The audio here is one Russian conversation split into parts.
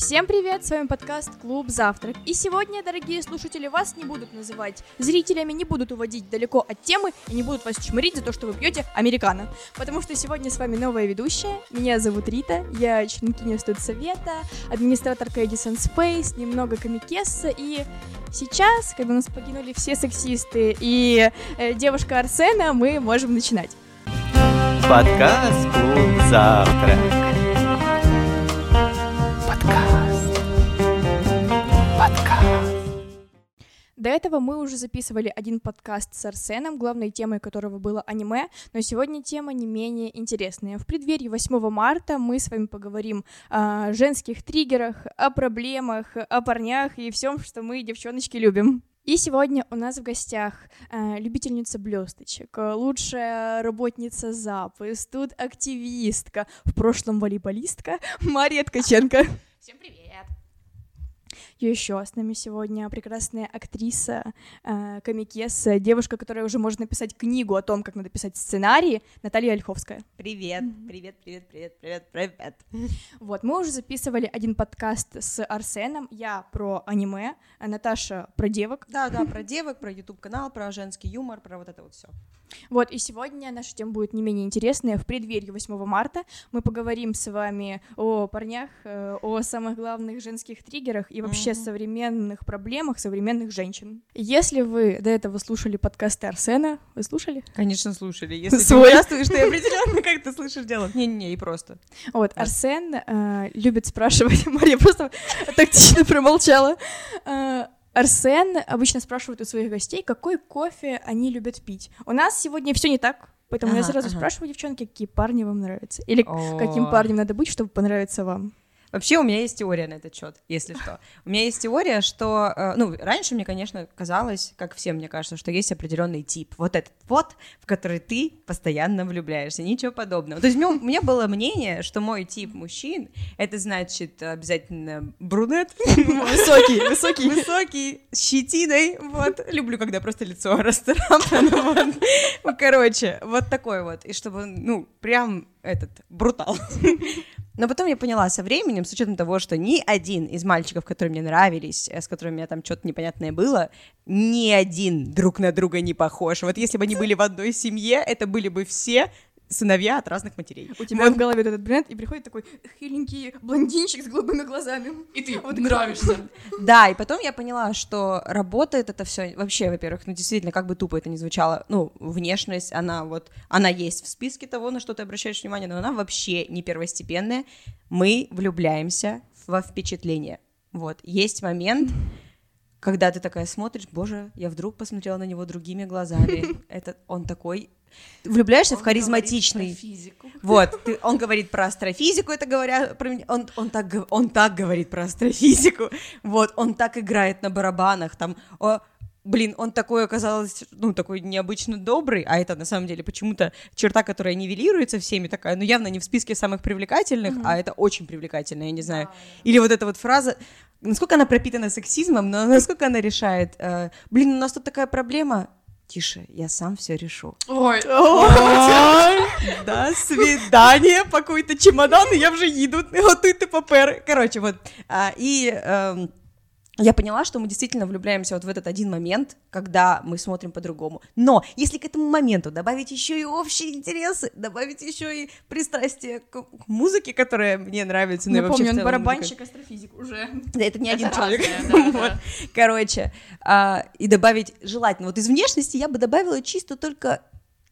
Всем привет, с вами подкаст Клуб Завтрак. И сегодня, дорогие слушатели, вас не будут называть зрителями, не будут уводить далеко от темы и не будут вас чмырить за то, что вы пьете американо. Потому что сегодня с вами новая ведущая. Меня зовут Рита, я членкиня студсовета, администраторка Edison Space, немного комикесса. И сейчас, когда у нас покинули все сексисты и э, девушка Арсена, мы можем начинать. Подкаст Клуб Завтрак. До этого мы уже записывали один подкаст с Арсеном, главной темой которого было аниме, но сегодня тема не менее интересная. В преддверии 8 марта мы с вами поговорим о женских триггерах, о проблемах, о парнях и всем, что мы, девчоночки, любим. И сегодня у нас в гостях э, любительница блесточек, лучшая работница ЗАПы, тут активистка, в прошлом волейболистка Мария Ткаченко. Всем привет! Еще с нами сегодня прекрасная актриса, э, комикесса, девушка, которая уже может написать книгу о том, как надо писать сценарии, Наталья Ольховская. Привет, привет, привет, привет, привет, привет. Вот, мы уже записывали один подкаст с Арсеном, я про аниме, а Наташа про девок. Да, да, про девок, про YouTube канал, про женский юмор, про вот это вот все. Вот, и сегодня наша тема будет не менее интересная. В преддверии 8 марта мы поговорим с вами о парнях, э, о самых главных женских триггерах и вообще Мгм. современных проблемах современных женщин. Если вы до этого слушали подкасты Арсена, вы слушали? Конечно, слушали. Если Свой. ты участвуешь, ты определенно как ты слышишь дело. Не-не, и просто. Вот. Арсен э, любит спрашивать, Мария просто тактично промолчала. Арсен обычно спрашивает у своих гостей, какой кофе они любят пить. У нас сегодня все не так, поэтому я Ага, сразу ага. спрашиваю, девчонки, какие парни вам нравятся. Или каким О. парнем надо быть, чтобы понравиться вам. Вообще у меня есть теория на этот счет, если что. У меня есть теория, что, э, ну, раньше мне, конечно, казалось, как всем мне кажется, что есть определенный тип. Вот этот вот, в который ты постоянно влюбляешься, ничего подобного. То есть у меня, было мнение, что мой тип мужчин это значит обязательно брюнет, Высокий, высокий. высокий, с щетиной, вот. Люблю, когда просто лицо расцарапано, вот. Короче, вот такой вот. И чтобы, ну, прям этот, брутал. Но потом я поняла со временем, с учетом того, что ни один из мальчиков, которые мне нравились, э, с которыми у меня там что-то непонятное было, ни один друг на друга не похож. Вот если бы они были в одной семье, это были бы все сыновья от разных матерей. У тебя в голове вот этот бренд, и приходит такой хиленький блондинчик с голубыми глазами. И ты Вот нравишься. Да, и потом я поняла, что работает это все вообще, во-первых, ну действительно, как бы тупо это ни звучало, ну, внешность, она вот, она есть в списке того, на что ты обращаешь внимание, но она вообще не первостепенная. Мы влюбляемся во впечатление. Вот, есть момент, когда ты такая смотришь, боже, я вдруг посмотрела на него другими глазами. Это он такой... Влюбляешься в харизматичный. физику. Вот, ты- он говорит про астрофизику, это говоря про меня, он, он, так, он так говорит про астрофизику, вот, он так играет на барабанах, там, о, блин, он такой оказался, ну, такой необычно добрый, а это на самом деле почему-то черта, которая нивелируется всеми, такая, ну, явно не в списке самых привлекательных, а это очень привлекательно, я не знаю. Или вот эта вот фраза, насколько она пропитана сексизмом, но насколько она решает, э, блин, у нас тут такая проблема, тише, я сам все решу. Ой, До свидания, пакуй-то чемодан, я вже їду, готуйте папери. Коротше, вот. А, и эм, я поняла, что мы действительно влюбляемся вот в этот один момент, когда мы смотрим по-другому. Но если к этому моменту добавить еще и общие интересы, добавить еще и пристрастие к, музыке, которая мне нравится, ну и вообще Напомню, в он барабанщик, астрофизик уже. Да, это не один человек. разное, да, Вот. да. Короче, а, и добавить желательно. Вот из внешности я бы добавила чисто только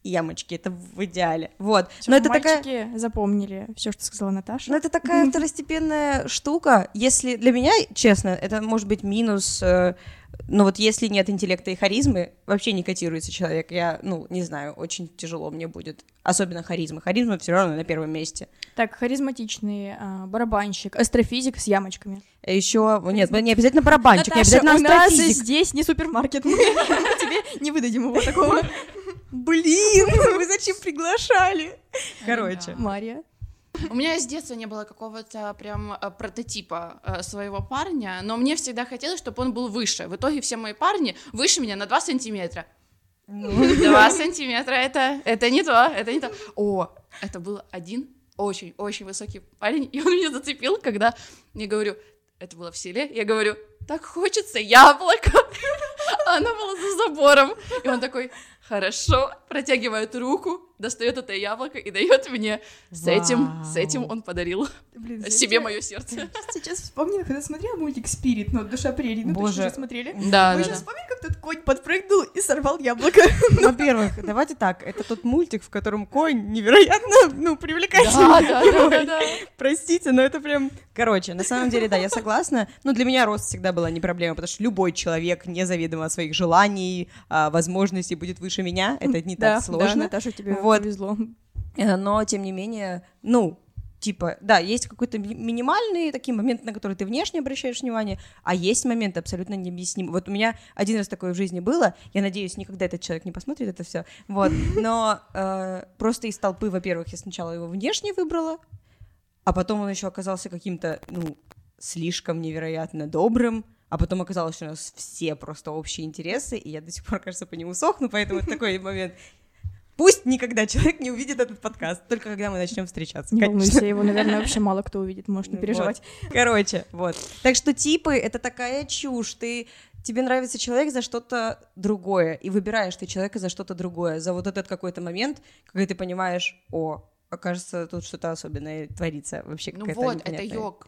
ямочки, это в идеале. Вот. Но это такая... Мальчики запомнили все, что сказала Наташа. Ну, это такая второстепенная штука. Если для меня, честно, это может быть минус. э, ну вот если нет интеллекта и харизмы, вообще не котируется человек. Я, ну, не знаю, очень тяжело мне будет. Особенно харизма. Харизма все равно на первом месте. Так, харизматичный а, барабанщик, астрофизик с ямочками. Еще, нет, не обязательно барабанщик, не Наташа, обязательно у нас астрофизик. здесь не супермаркет. Мы тебе не выдадим его такого. Блин, вы зачем приглашали? Короче. Мария. У меня с детства не было какого-то прям э, прототипа э, своего парня, но мне всегда хотелось, чтобы он был выше. В итоге все мои парни выше меня на 2 сантиметра. Два сантиметра это, это не то, это не то. О, это был один очень-очень высокий парень, и он меня зацепил, когда я говорю, это было в селе, я говорю, так хочется яблоко. Она была за забором. И он такой, хорошо, протягивает руку, достает это яблоко и дает мне. С этим, с этим он подарил Блин, себе мое сердце. Сейчас вспомнила, когда смотрела мультик «Спирит», ну, «Душа прерий», ну, Боже. точно уже смотрели? Да, Вы да, сейчас да. вспомнили, как тот конь подпрыгнул и сорвал яблоко? Во-первых, давайте так, это тот мультик, в котором конь невероятно, ну, привлекательный. Да, да, да, да. Простите, но это прям... Короче, на самом деле, да, я согласна. Но для меня рост всегда была не проблема, потому что любой человек, независимо от своих желаний, а, возможностей, будет выше меня. Это не так сложно. Да, Наташа, тебе Вот. повезло. Э, Но, тем не менее, ну, типа, да, есть какой-то ми- минимальный такие моменты, на которые ты внешне обращаешь внимание, а есть моменты абсолютно необъяснимые. Вот у меня один раз такое в жизни было, я надеюсь, никогда этот человек не посмотрит это все, вот, но э, просто из толпы, во-первых, я сначала его внешне выбрала, а потом он еще оказался каким-то, ну, слишком невероятно добрым, а потом оказалось, что у нас все просто общие интересы, и я до сих пор, кажется, по нему сохну, поэтому это такой момент. Пусть никогда человек не увидит этот подкаст, только когда мы начнем встречаться. Не конечно. волнуйся, его, наверное, вообще мало кто увидит, можешь не переживать. вот. Короче, вот. Так что типы — это такая чушь. Ты тебе нравится человек за что-то другое, и выбираешь ты человека за что-то другое, за вот этот какой-то момент, когда ты понимаешь, о, окажется, тут что-то особенное творится, вообще Ну вот, это йог.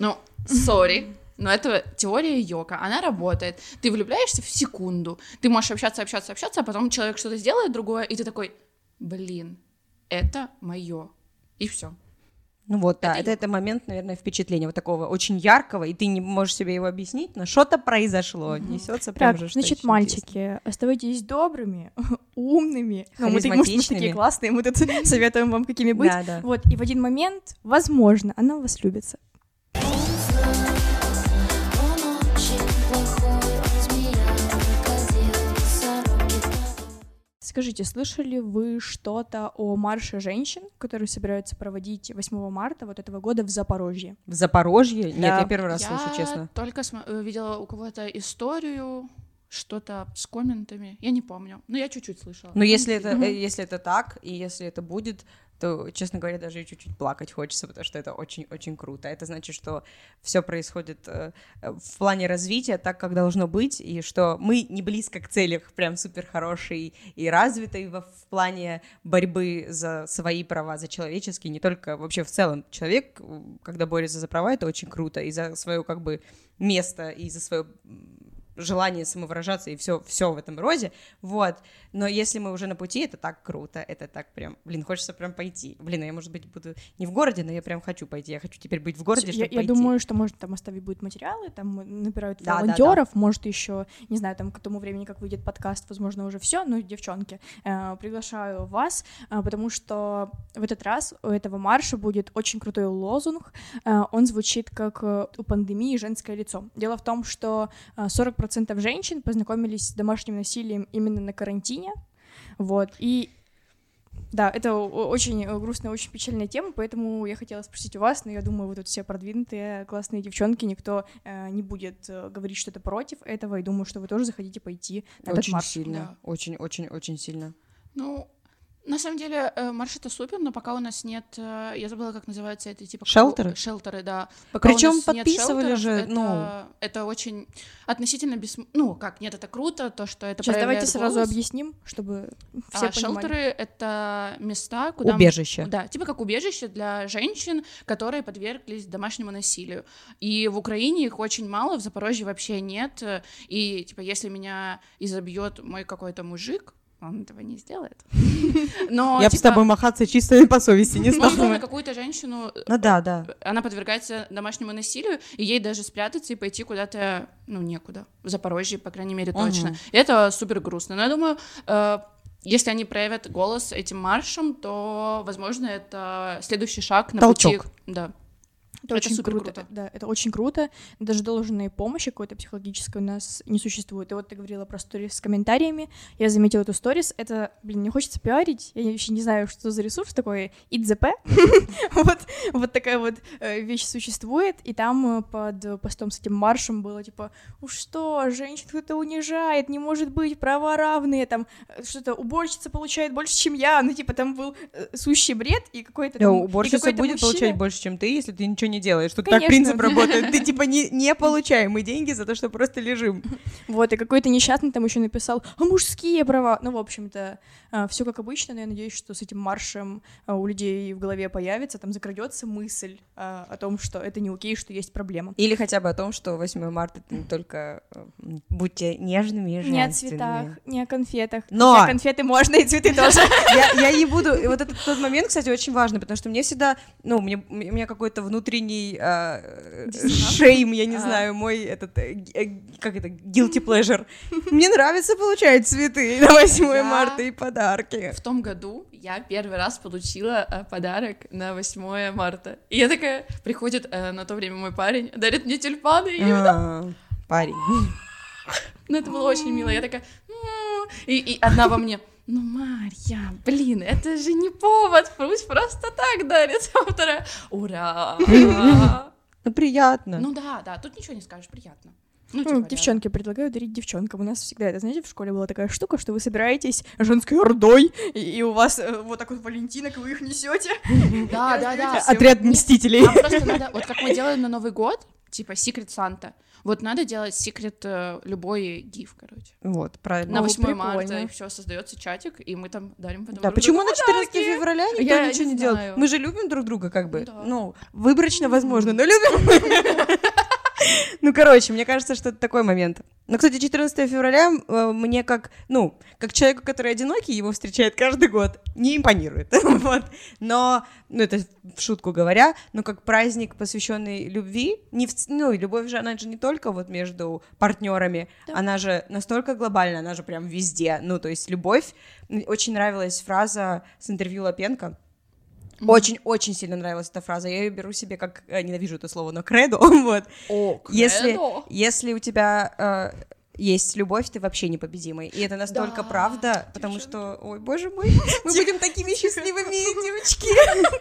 Ну, сори, но это теория йога, она работает. Ты влюбляешься в секунду, ты можешь общаться, общаться, общаться, а потом человек что-то сделает другое, и ты такой, блин, это мое. И все. Ну вот, да, Это это, это момент, наверное, впечатления вот такого очень яркого, и ты не можешь себе его объяснить, но что-то произошло, несется прям Так, же, что значит, мальчики, оставайтесь добрыми, умными. Ну, мы, мы, мы такие классные, мы тут советуем вам, какими быть. Да, да. Вот, и в один момент, возможно, она вас любится. Скажите, слышали вы что-то о марше женщин, который собираются проводить 8 марта вот этого года в Запорожье? В Запорожье? Нет, Да. я первый раз Я слышу, честно. только смо- э, видела у кого-то историю, что-то с комментами, я не помню, но я чуть-чуть слышала. Но если это, э, если это так, и если это будет, то, честно говоря, даже и чуть-чуть плакать хочется, потому что это очень-очень круто. Это значит, что все происходит э, э, в плане развития так, как должно быть, и что мы не близко к цели прям супер хорошей и развитой во- в плане борьбы за свои права, за человеческие, не только вообще в целом. Человек, когда борется за права, это очень круто, и за свое как бы место, и за свое желание самовыражаться и все, все в этом роде, вот. Но если мы уже на пути, это так круто, это так прям, блин, хочется прям пойти. Блин, а я, может быть, буду не в городе, но я прям хочу пойти. Я хочу теперь быть в городе, я, чтобы я пойти. думаю, что может там оставить будут материалы, там набирают Да, да, волонтеров, может еще, не знаю, там к тому времени, как выйдет подкаст, возможно уже все. Ну, девчонки, э, приглашаю вас, э, потому что в этот раз у этого марша будет очень крутой лозунг. Э, он звучит как э, у пандемии женское лицо. Дело в том, что э, 40% женщин познакомились с домашним насилием именно на карантине, вот и да, это очень грустная, очень печальная тема, поэтому я хотела спросить у вас, но я думаю, вы тут все продвинутые, классные девчонки, никто э, не будет э, говорить что-то против этого, и думаю, что вы тоже захотите пойти на этот Очень марш. сильно, Да. очень, очень, очень сильно. Ну, на самом деле, э, марш это супер, но пока у нас нет, э, я забыла, как называется это, типа... Шелтеры? кого- Шелтеры, да. Пока Причем подписывали шелтеров, же, это, ну- Это очень относительно без... Ну, как, нет, это круто, то, что это Сейчас давайте проявляет сразу голос. объясним, чтобы все А, понимали. шелтеры — это места, куда... Убежище. Да, типа как убежище для женщин, которые подверглись домашнему насилию. И в Украине их очень мало, в Запорожье вообще нет. И, типа, если меня изобьет мой какой-то мужик, он этого не сделает. Но, я бы с типа, тобой махаться чисто по совести не можно стала. на какую-то женщину, Ну да, да. она подвергается домашнему насилию, и ей даже спрятаться и пойти куда-то, ну, некуда. В Запорожье, по крайней мере, точно. И это супер грустно. Но я думаю, э, если они проявят голос этим маршем, то, возможно, это следующий шаг на Толчок. пути... Да. Это, Это очень супер круто. круто. Да, это очень круто. Даже должной помощи какой-то психологической у нас не существует. И вот ты говорила про сторис с комментариями. Я заметила эту сторис. Это, блин, не хочется пиарить. Я вообще не знаю, что за ресурс такой. ITZP. вот, вот такая вот э, вещь существует. И там э, под постом с этим маршем было типа, уж что, женщин кто-то унижает, не может быть, права равные, там э, что-то уборщица получает больше, чем я. Ну, типа, там был э, сущий бред и какой-то там... уборщица какой-то будет мужчина- получать больше, чем ты, если ты ничего не делаешь. Тут Конечно. так принцип работает. Ты типа не, не получай мы деньги за то, что просто лежим. Вот, и какой-то несчастный там еще написал, а мужские права. Ну, в общем-то, все как обычно, но я надеюсь, что с этим маршем а, у людей в голове появится, там закрадется мысль а, о том, что это не окей, что есть проблема. Или хотя бы о том, что 8 марта это не только будьте нежными и Не о женственными. цветах, не о конфетах. Но- Хотя конфеты можно, и цветы тоже. Я, я не буду. И вот этот тот момент, кстати, очень важный, потому что мне всегда, ну, мне, у меня какой-то внутренний э, шейм, я не А. знаю, мой этот, э, э, как это, guilty pleasure. Мне нравится получать цветы на 8 Я- марта и подарки. В том году я первый раз получила э, подарок на 8 марта. И я такая, приходит э, на то время мой парень, дарит мне тюльпаны, и А, Парень. ну, это было очень мило. Я такая, «М». и, и одна во мне, ну, Марья, блин, это же не повод, пусть просто так дарит. А вторая, ура! Ну, приятно. Ну да, да, тут ничего не скажешь, приятно. Ну, Ну, типа, да. девчонки, предлагаю дарить девчонкам. У нас всегда, это, знаете, в школе была такая штука, что вы собираетесь женской ордой, и, и у вас э, вот так вот валентинок, вы их несете. Да, да, да. Отряд мстителей. А просто надо, вот как мы делаем на Новый год, типа Secret Санта, вот надо делать секрет любой гиф, короче. Вот, правильно. На О, 8 марта, прикольно. и все, создается чатик, и мы там дарим потом Да, друг почему другу на 14 подарки. февраля никто Я ничего не не делает? знаю. Мы же любим друг друга, как бы. Да. Ну, выборочно, возможно, но любим. Ну, короче, мне кажется, что это такой момент. Но, кстати, 14 февраля э, мне как, ну, как человеку, который одинокий, его встречает каждый год, не импонирует. Вот. Но, ну, это в шутку говоря, но как праздник, посвященный любви, не в ну, любовь же, она же не только вот между партнерами, она же настолько глобальная, она же прям везде. Ну, то есть любовь. Очень нравилась фраза с интервью Лапенко. Очень-очень сильно нравилась эта фраза. Я ее беру себе как э, ненавижу это слово, но кредо. Вот. О, Если, кредо. если у тебя э, есть любовь, ты вообще непобедимый. И это настолько Да, правда, потому что, ой, боже мой, мы будем такими счастливыми девочки.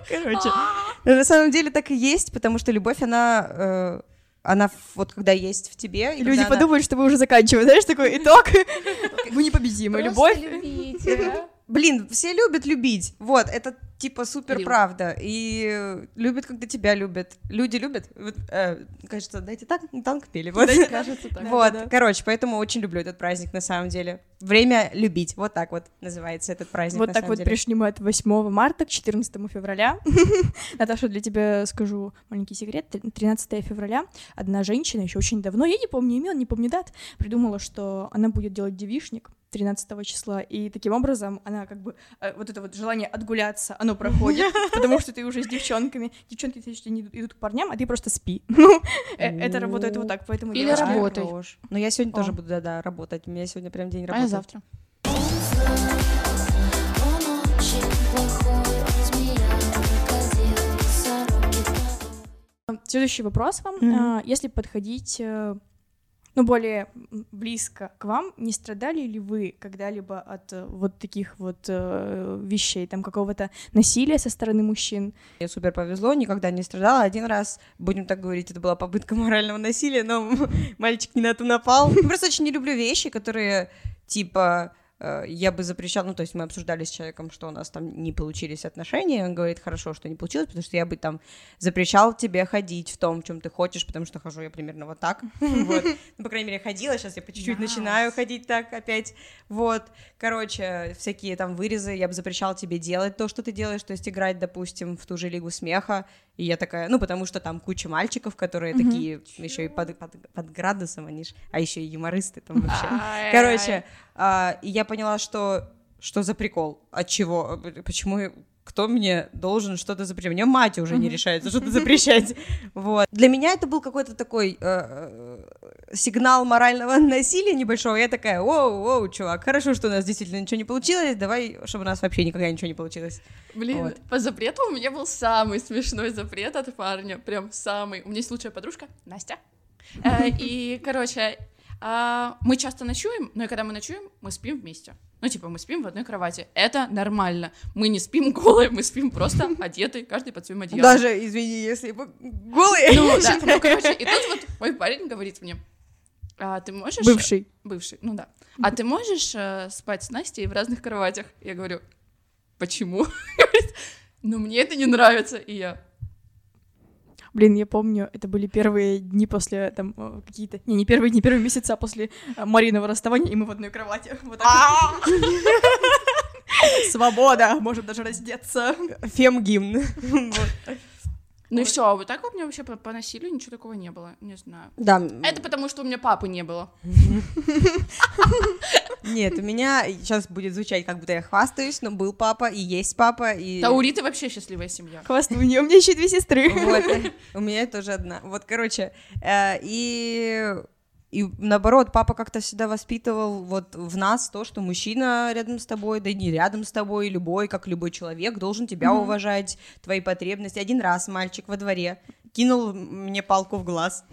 Короче, но на самом деле так и есть, потому что любовь, она э, она вот когда есть в тебе, и люди она- подумают, что вы уже заканчиваете. Знаешь, такой итог. Вы непобедимы. Любовь. Блин, все любят любить. Вот, это типа супер Лю. правда. И э, любят, когда тебя любят. Люди любят. Вот, э, кажется, дайте так, танк пели. Вот. Кажется так. Вот, короче, поэтому очень люблю этот праздник на самом деле. Время любить. Вот так вот называется этот праздник. Вот так вот деле. пришли мы от 8 марта к 14 февраля. Наташа, для тебя скажу маленький секрет. Тр- 13 февраля одна женщина еще очень давно, я не помню имен, не помню дат, придумала, что она будет делать девишник 13 числа, и таким образом она как бы, э, вот это вот желание отгуляться, оно проходит, потому что ты уже с девчонками, девчонки кстати, не идут- к парням, а ты просто спи. Ну, э, это работает вот так, поэтому... Или работай. Но я сегодня тоже буду, да-да, работать. У меня сегодня прям день А я работы. завтра. Крокодил, сороки, Следующий вопрос вам. А, Если подходить, э, ну, более близко к вам, не страдали ли вы когда-либо от э, вот таких вот э, вещей, там, какого-то насилия со стороны мужчин? Мне супер повезло, никогда не страдала. Один раз, будем так говорить, это была попытка морального насилия, но мальчик не на то напал. Я просто очень не люблю вещи, которые, типа, я бы запрещала, ну, то есть мы обсуждали с человеком, что у нас там не получились отношения, он говорит, хорошо, что не получилось, потому что я бы там запрещал тебе ходить в том, в чем ты хочешь, потому что хожу я примерно вот так, вот. Ну, по крайней мере, ходила, сейчас я по чуть-чуть начинаю ходить так опять, вот. Короче, всякие там вырезы, я бы запрещала тебе делать то, что ты делаешь, то есть играть, допустим, в ту же лигу смеха, и я такая, ну, потому что там куча мальчиков, которые такие еще и под, под- под градусом, они ж, а еще и юмористы там вообще. Короче, а, и я поняла, что что за прикол, от чего, почему, кто мне должен что-то запрещать? Мне мать уже не решается что-то запрещать. Вот. Для меня это был какой-то такой э, э, сигнал морального насилия небольшого. Я такая, воу, воу, чувак, хорошо, что у нас действительно ничего не получилось, давай, чтобы у нас вообще никогда ничего не получилось. Блин, Вот. по запрету у меня был самый смешной запрет от парня, прям самый. У меня есть лучшая подружка, Настя. Э, И, короче, а, мы часто ночуем, но и когда мы ночуем, мы спим вместе. Ну, типа, мы спим в одной кровати. Это нормально. Мы не спим голые, мы спим просто одеты, каждый под своим одеялом. Даже, извини, если бы голые. Ну, да, ну, короче, и тут вот мой парень говорит мне, а ты можешь... Бывший. Бывший, ну да. А ты можешь э, спать с Настей в разных кроватях? Я говорю, почему? Говорит, ну мне это не нравится. И я, Блин, я помню, это были первые дни после там э, какие-то... Не, не первые дни, первые месяца после э, Мариного расставания, и мы в одной кровати. Вот так вот. Свобода! Можем даже раздеться. Фем-гимн. Ну и все, а вот так вот мне вообще по, насилию ничего такого не было, не знаю. Да. Это потому, что у меня папы не было. Нет, у меня сейчас будет звучать, как будто я хвастаюсь, но был папа и есть папа, и... Да у Риты вообще счастливая семья. Хвастаю, у нее у меня еще две сестры. Вот, у меня тоже одна. Вот, короче, э, и и наоборот, папа как-то всегда воспитывал вот в нас то, что мужчина рядом с тобой, да и не рядом с тобой, любой, как любой человек, должен тебя Мгм. уважать, твои потребности. Один раз мальчик во дворе кинул мне палку в глаз.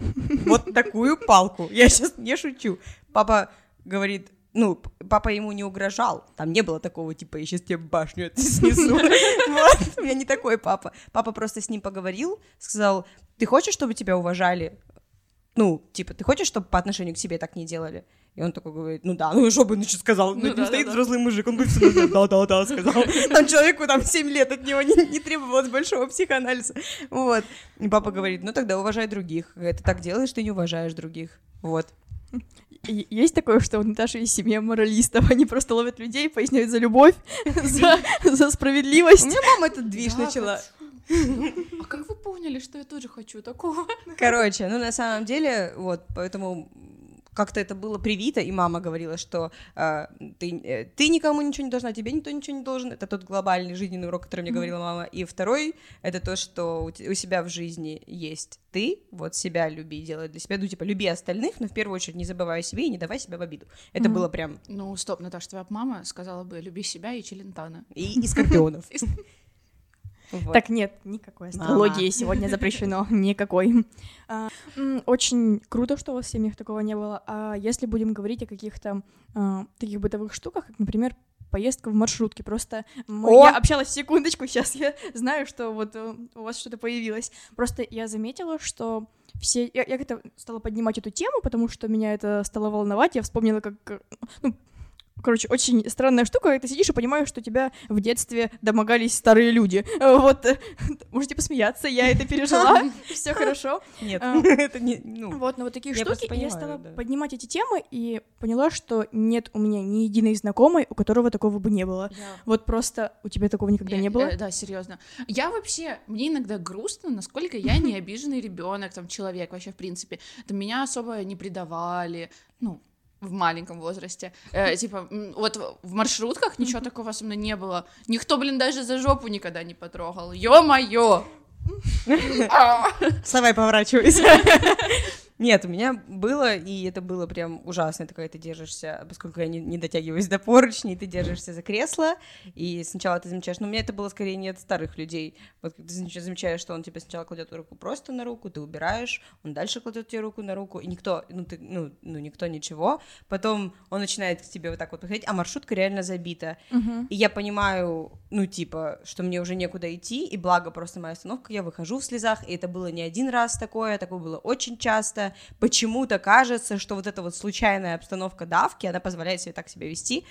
Вот такую палку. Я сейчас не шучу. Папа говорит, ну, папа ему не угрожал. Там не было такого, типа, я сейчас тебе башню снесу. Вот, у меня не такой папа. Папа просто с ним поговорил, сказал, ты хочешь, чтобы тебя уважали? Ну, типа, ты хочешь, чтобы по отношению к себе так не делали? И он такой говорит, ну да, ну и что бы он еще сказал? Ну, Ну да, стоит да, да. взрослый мужик, он всегда да-да-да сказал. Там человеку там 7 лет, от него не, не требовалось большого психоанализа. Вот. И папа говорит, ну тогда уважай других. Ты так делаешь, ты не уважаешь других. Вот. Есть такое, что у Наташи есть семья моралистов, они просто ловят людей, поясняют за любовь, за, за У справедливость. меня мама этот движ Да, начала. А как вы поняли, что я тоже хочу такого? Короче, ну на самом деле, вот, поэтому как-то это было привито, и мама говорила, что э, ты, э, ты никому ничего не должна, тебе никто ничего не должен. Это тот глобальный жизненный урок, который мне говорила мама. И второй — это то, что у, у себя в жизни есть ты, вот себя люби, делай для себя, ну, типа, люби остальных, но в первую очередь не забывай о себе и не давай себя в обиду. Это Мгм. было прям Ну, стоп, Наташа, твоя мама сказала бы, люби себя и Челентана. и, и скорпионов. Вот. Так нет, никакой астрологии сегодня запрещено, никакой. А, Очень круто, что у вас в семьях такого не было. А если будем говорить о каких-то а, таких бытовых штуках, как, например, поездка в маршрутке. Просто мы- О! я общалась секундочку, сейчас я знаю, что вот э, у вас что-то появилось. Просто я заметила, что все... Я, я как-то стала поднимать эту тему, потому что меня это стало волновать. Я вспомнила, как... э, Ну, Короче, очень странная штука, когда ты сидишь и понимаешь, что тебя в детстве домогались старые люди. Э, Вот, э, можете посмеяться, я это пережила, все хорошо. Нет, А. это не, ну, Вот, но вот такие штуки, я стала поднимать эти темы и поняла, что нет у меня ни единой знакомой, у которого такого бы не было. Вот просто у тебя такого никогда не было? э, да, серьезно. Я вообще, мне иногда грустно, насколько я не обиженный ребенок, там, человек вообще, в принципе. Меня особо не предавали, ну, в маленьком возрасте. Э, типа, вот в маршрутках ничего такого со мной не было. Никто, блин, даже за жопу никогда не потрогал. Ё-моё! Вставай, поворачивайся. Нет, у меня было, и это было прям ужасно, это когда ты держишься, поскольку я не, не дотягиваюсь до поручней, ты держишься за кресло, и сначала ты замечаешь, но у меня это было скорее не от старых людей, вот ты замеч- замечаешь, что он тебе сначала кладет руку просто на руку, ты убираешь, он дальше кладет тебе руку на руку, и никто, ну, ты, ну, ну, никто ничего, потом он начинает к тебе вот так вот подходить, а маршрутка реально забита, Мгм. и я понимаю, ну, типа, что мне уже некуда идти, и благо просто моя остановка, я выхожу в слезах, и это было не один раз такое, такое было очень часто. Почему-то кажется, что вот эта вот случайная обстановка давки, она позволяет себе так себя вести.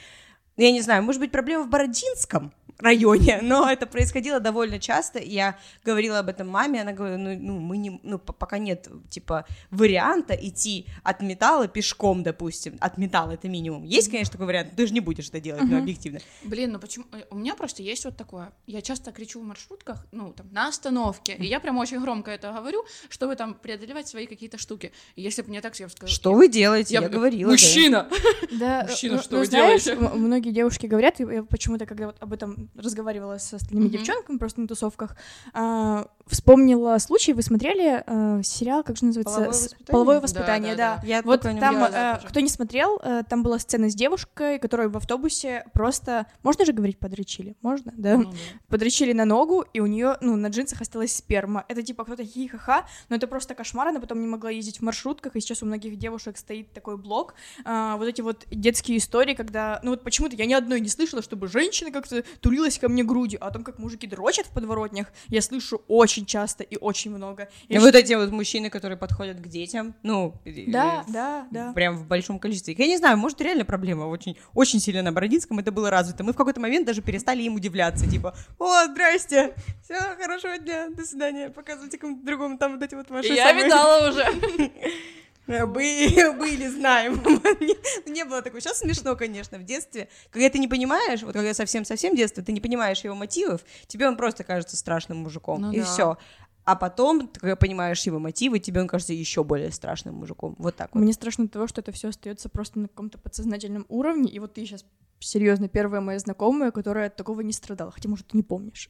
Я не знаю, может быть, проблема в Бородинском районе, но это происходило довольно часто, и я говорила об этом маме, она говорила, ну, ну мы не, ну, пока нет, типа, варианта идти от металла пешком, допустим, от металла это минимум. Есть, конечно, такой вариант, ты же не будешь это делать, ну, объективно. Блин, ну почему? э, У меня просто есть вот такое. Я часто кричу в маршрутках, ну, там, на остановке, и я прям очень громко это говорю, чтобы там преодолевать свои какие-то штуки. И если бы мне так, я бы сказала... Что вы делаете? Я, бы- говорила. Мужчина! Да, Мужчина, ну, что ну, вы делаете? м- многие девушки говорят, и я почему-то, когда вот об этом разговаривала с остальными Мгм. девчонками просто на тусовках, а, вспомнила случай, вы смотрели а, сериал, как же называется? «Половое воспитание»? Половое Да, воспитание, да, да. Я Вот там, э, да, кто не смотрел, э, там была сцена с девушкой, которая в автобусе просто, можно же говорить, подрочили? Можно, да? Ну да. Подрочили на ногу, и у нее, ну, на джинсах осталась сперма. Это типа кто-то хи-ха-ха, но это просто кошмар, она потом не могла ездить в маршрутках, и сейчас у многих девушек стоит такой блок. А, вот эти вот детские истории, когда, ну вот почему-то я ни одной не слышала, чтобы женщина как-то прижалилась ко мне грудью, а о том, как мужики дрочат в подворотнях, я слышу очень часто и очень много. И вот эти вот мужчины, которые подходят к детям, ну, и- Да, и да, да. прям в большом количестве. Я не знаю, может, реально проблема очень, очень сильно на Бородинском это было развито. Мы в какой-то момент даже перестали им удивляться, типа, о, здрасте, все, хорошего дня, до свидания, показывайте кому-то другому, там вот эти вот ваши Я самые- видала уже. Э, Были, были, знаем. не, было такого. Сейчас смешно, конечно, в детстве. Когда ты не понимаешь, вот когда совсем-совсем детство, ты не понимаешь его мотивов, тебе он просто кажется страшным мужиком. Ну и да. все. А потом, ты когда понимаешь его мотивы, тебе он кажется еще более страшным мужиком. Вот так вот. Мне страшно того, что это все остается просто на каком-то подсознательном уровне, и вот ты сейчас серьезно первая моя знакомая, которая от такого не страдала, хотя, может, ты не помнишь.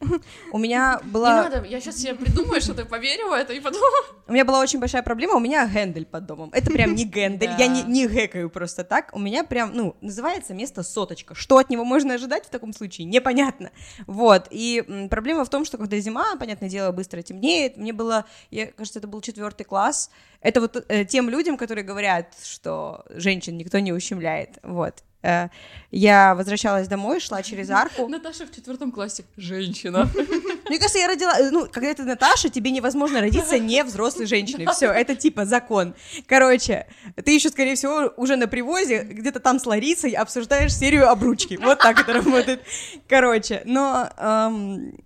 У меня Не была, надо, я сейчас себе придумаю, что ты поверю в это, и потом... у меня была очень большая проблема. У меня гендель под домом. Это прям не гендель. Я не, не гэкаю просто так. У меня прям, ну, называется место соточка. Что от него можно ожидать в таком случае? Непонятно. Вот. И проблема в том, что когда зима, понятное дело, быстро темнеет. Мне было, я, кажется, это был четвертый класс. Это вот э, тем людям, которые говорят, что женщин никто не ущемляет. Вот. Э, я возвращалась домой, шла через арку. Наташа в четвертом классе. Женщина. Мне кажется, я родила, э, ну, когда ты Наташа, тебе невозможно родиться не взрослой женщиной. Все, это типа закон. Короче, ты еще, скорее всего, уже на привозе, где-то там с Ларисой обсуждаешь серию обручки. Вот так это работает. Короче, но эм,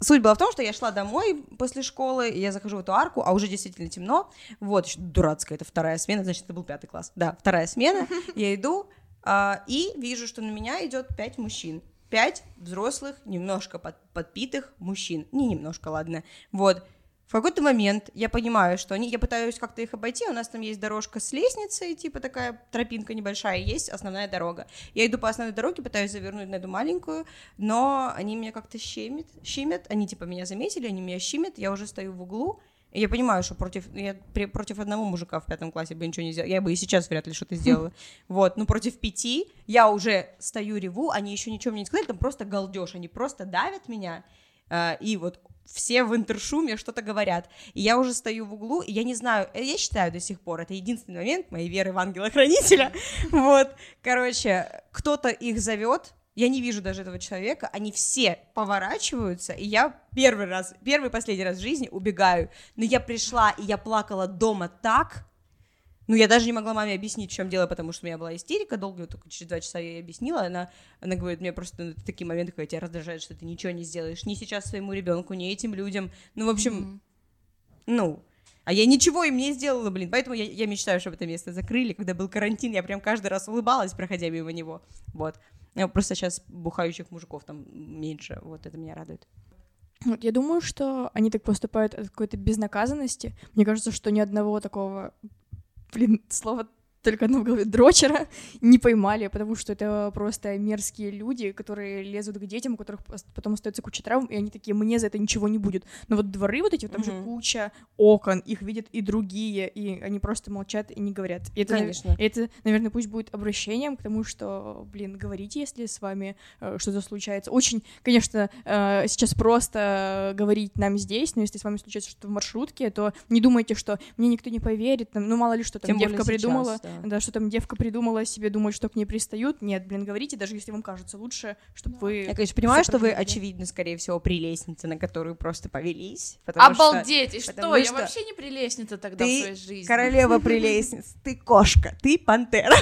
суть была в том, что я шла домой после школы, я захожу в эту арку, а уже действительно темно. Вот, еще дурацкая, это вторая смена, значит, это был пятый класс. Да, вторая смена. Я иду, и вижу, что на меня идет пять мужчин. Пять взрослых, немножко под- подпитых мужчин. Не немножко, ладно. Вот. В какой-то момент я понимаю, что они, я пытаюсь как-то их обойти, у нас там есть дорожка с лестницей, типа такая тропинка небольшая, есть основная дорога. Я иду по основной дороге, пытаюсь завернуть на эту маленькую, но они меня как-то щемят, щемят, они типа меня заметили, они меня щемят, я уже стою в углу, и я понимаю, что против, я при- против одного мужика в пятом классе бы ничего не сделала. Я бы и сейчас вряд ли что-то сделала. Вот, ну против пяти я уже стою, реву, они еще ничего мне не сказали, там просто галдеж, они просто давят меня, э, и вот все в интершуме что-то говорят. И я уже стою в углу, и я не знаю, э, я считаю до сих пор, это единственный момент моей веры в ангела-хранителя. Вот, короче, кто-то их зовет, я не вижу даже этого человека, они все поворачиваются, и я первый раз, первый и последний раз в жизни убегаю. Но я пришла, и я плакала дома так, ну, я даже не могла маме объяснить, в чем дело, потому что у меня была истерика долго, только через два часа я ей объяснила, она, она говорит, мне просто ну, такие моменты, когда тебя раздражает, что ты ничего не сделаешь, ни сейчас своему ребенку, ни этим людям, ну, в общем, ну, а я ничего им не сделала, блин, поэтому я, я мечтаю, чтобы это место закрыли, когда был карантин, я прям каждый раз улыбалась, проходя мимо него, вот. Просто сейчас бухающих мужиков там меньше, вот это меня радует. Вот, я думаю, что они так поступают от какой-то безнаказанности. Мне кажется, что ни одного такого, блин, слова только одно в голове, дрочера не поймали, потому что это просто мерзкие люди, которые лезут к детям, у которых потом остается куча травм, и они такие, мне за это ничего не будет. Но вот дворы вот эти, вот там же Мгм. куча окон, их видят и другие, и они просто молчат и не говорят. И это, Конечно. это, наверное, пусть будет обращением к тому, что, блин, говорите, если с вами э, что-то случается. Очень, конечно, э, сейчас просто говорить нам здесь, но если с вами случается что-то в маршрутке, то не думайте, что мне никто не поверит, там, ну мало ли что там Тем девка сейчас, придумала, да. Да. что там девка придумала себе думать, что к ней пристают. Нет, блин, говорите, даже если вам кажется лучше, чтобы вы... Я, конечно, понимаю, что вы, очевидно, скорее всего, прелестница, на которую просто повелись. потому что Обалдеть! И что? потому Я что вообще не прелестница тогда в Ты своей жизни. королева прелестниц, ты кошка, ты пантера.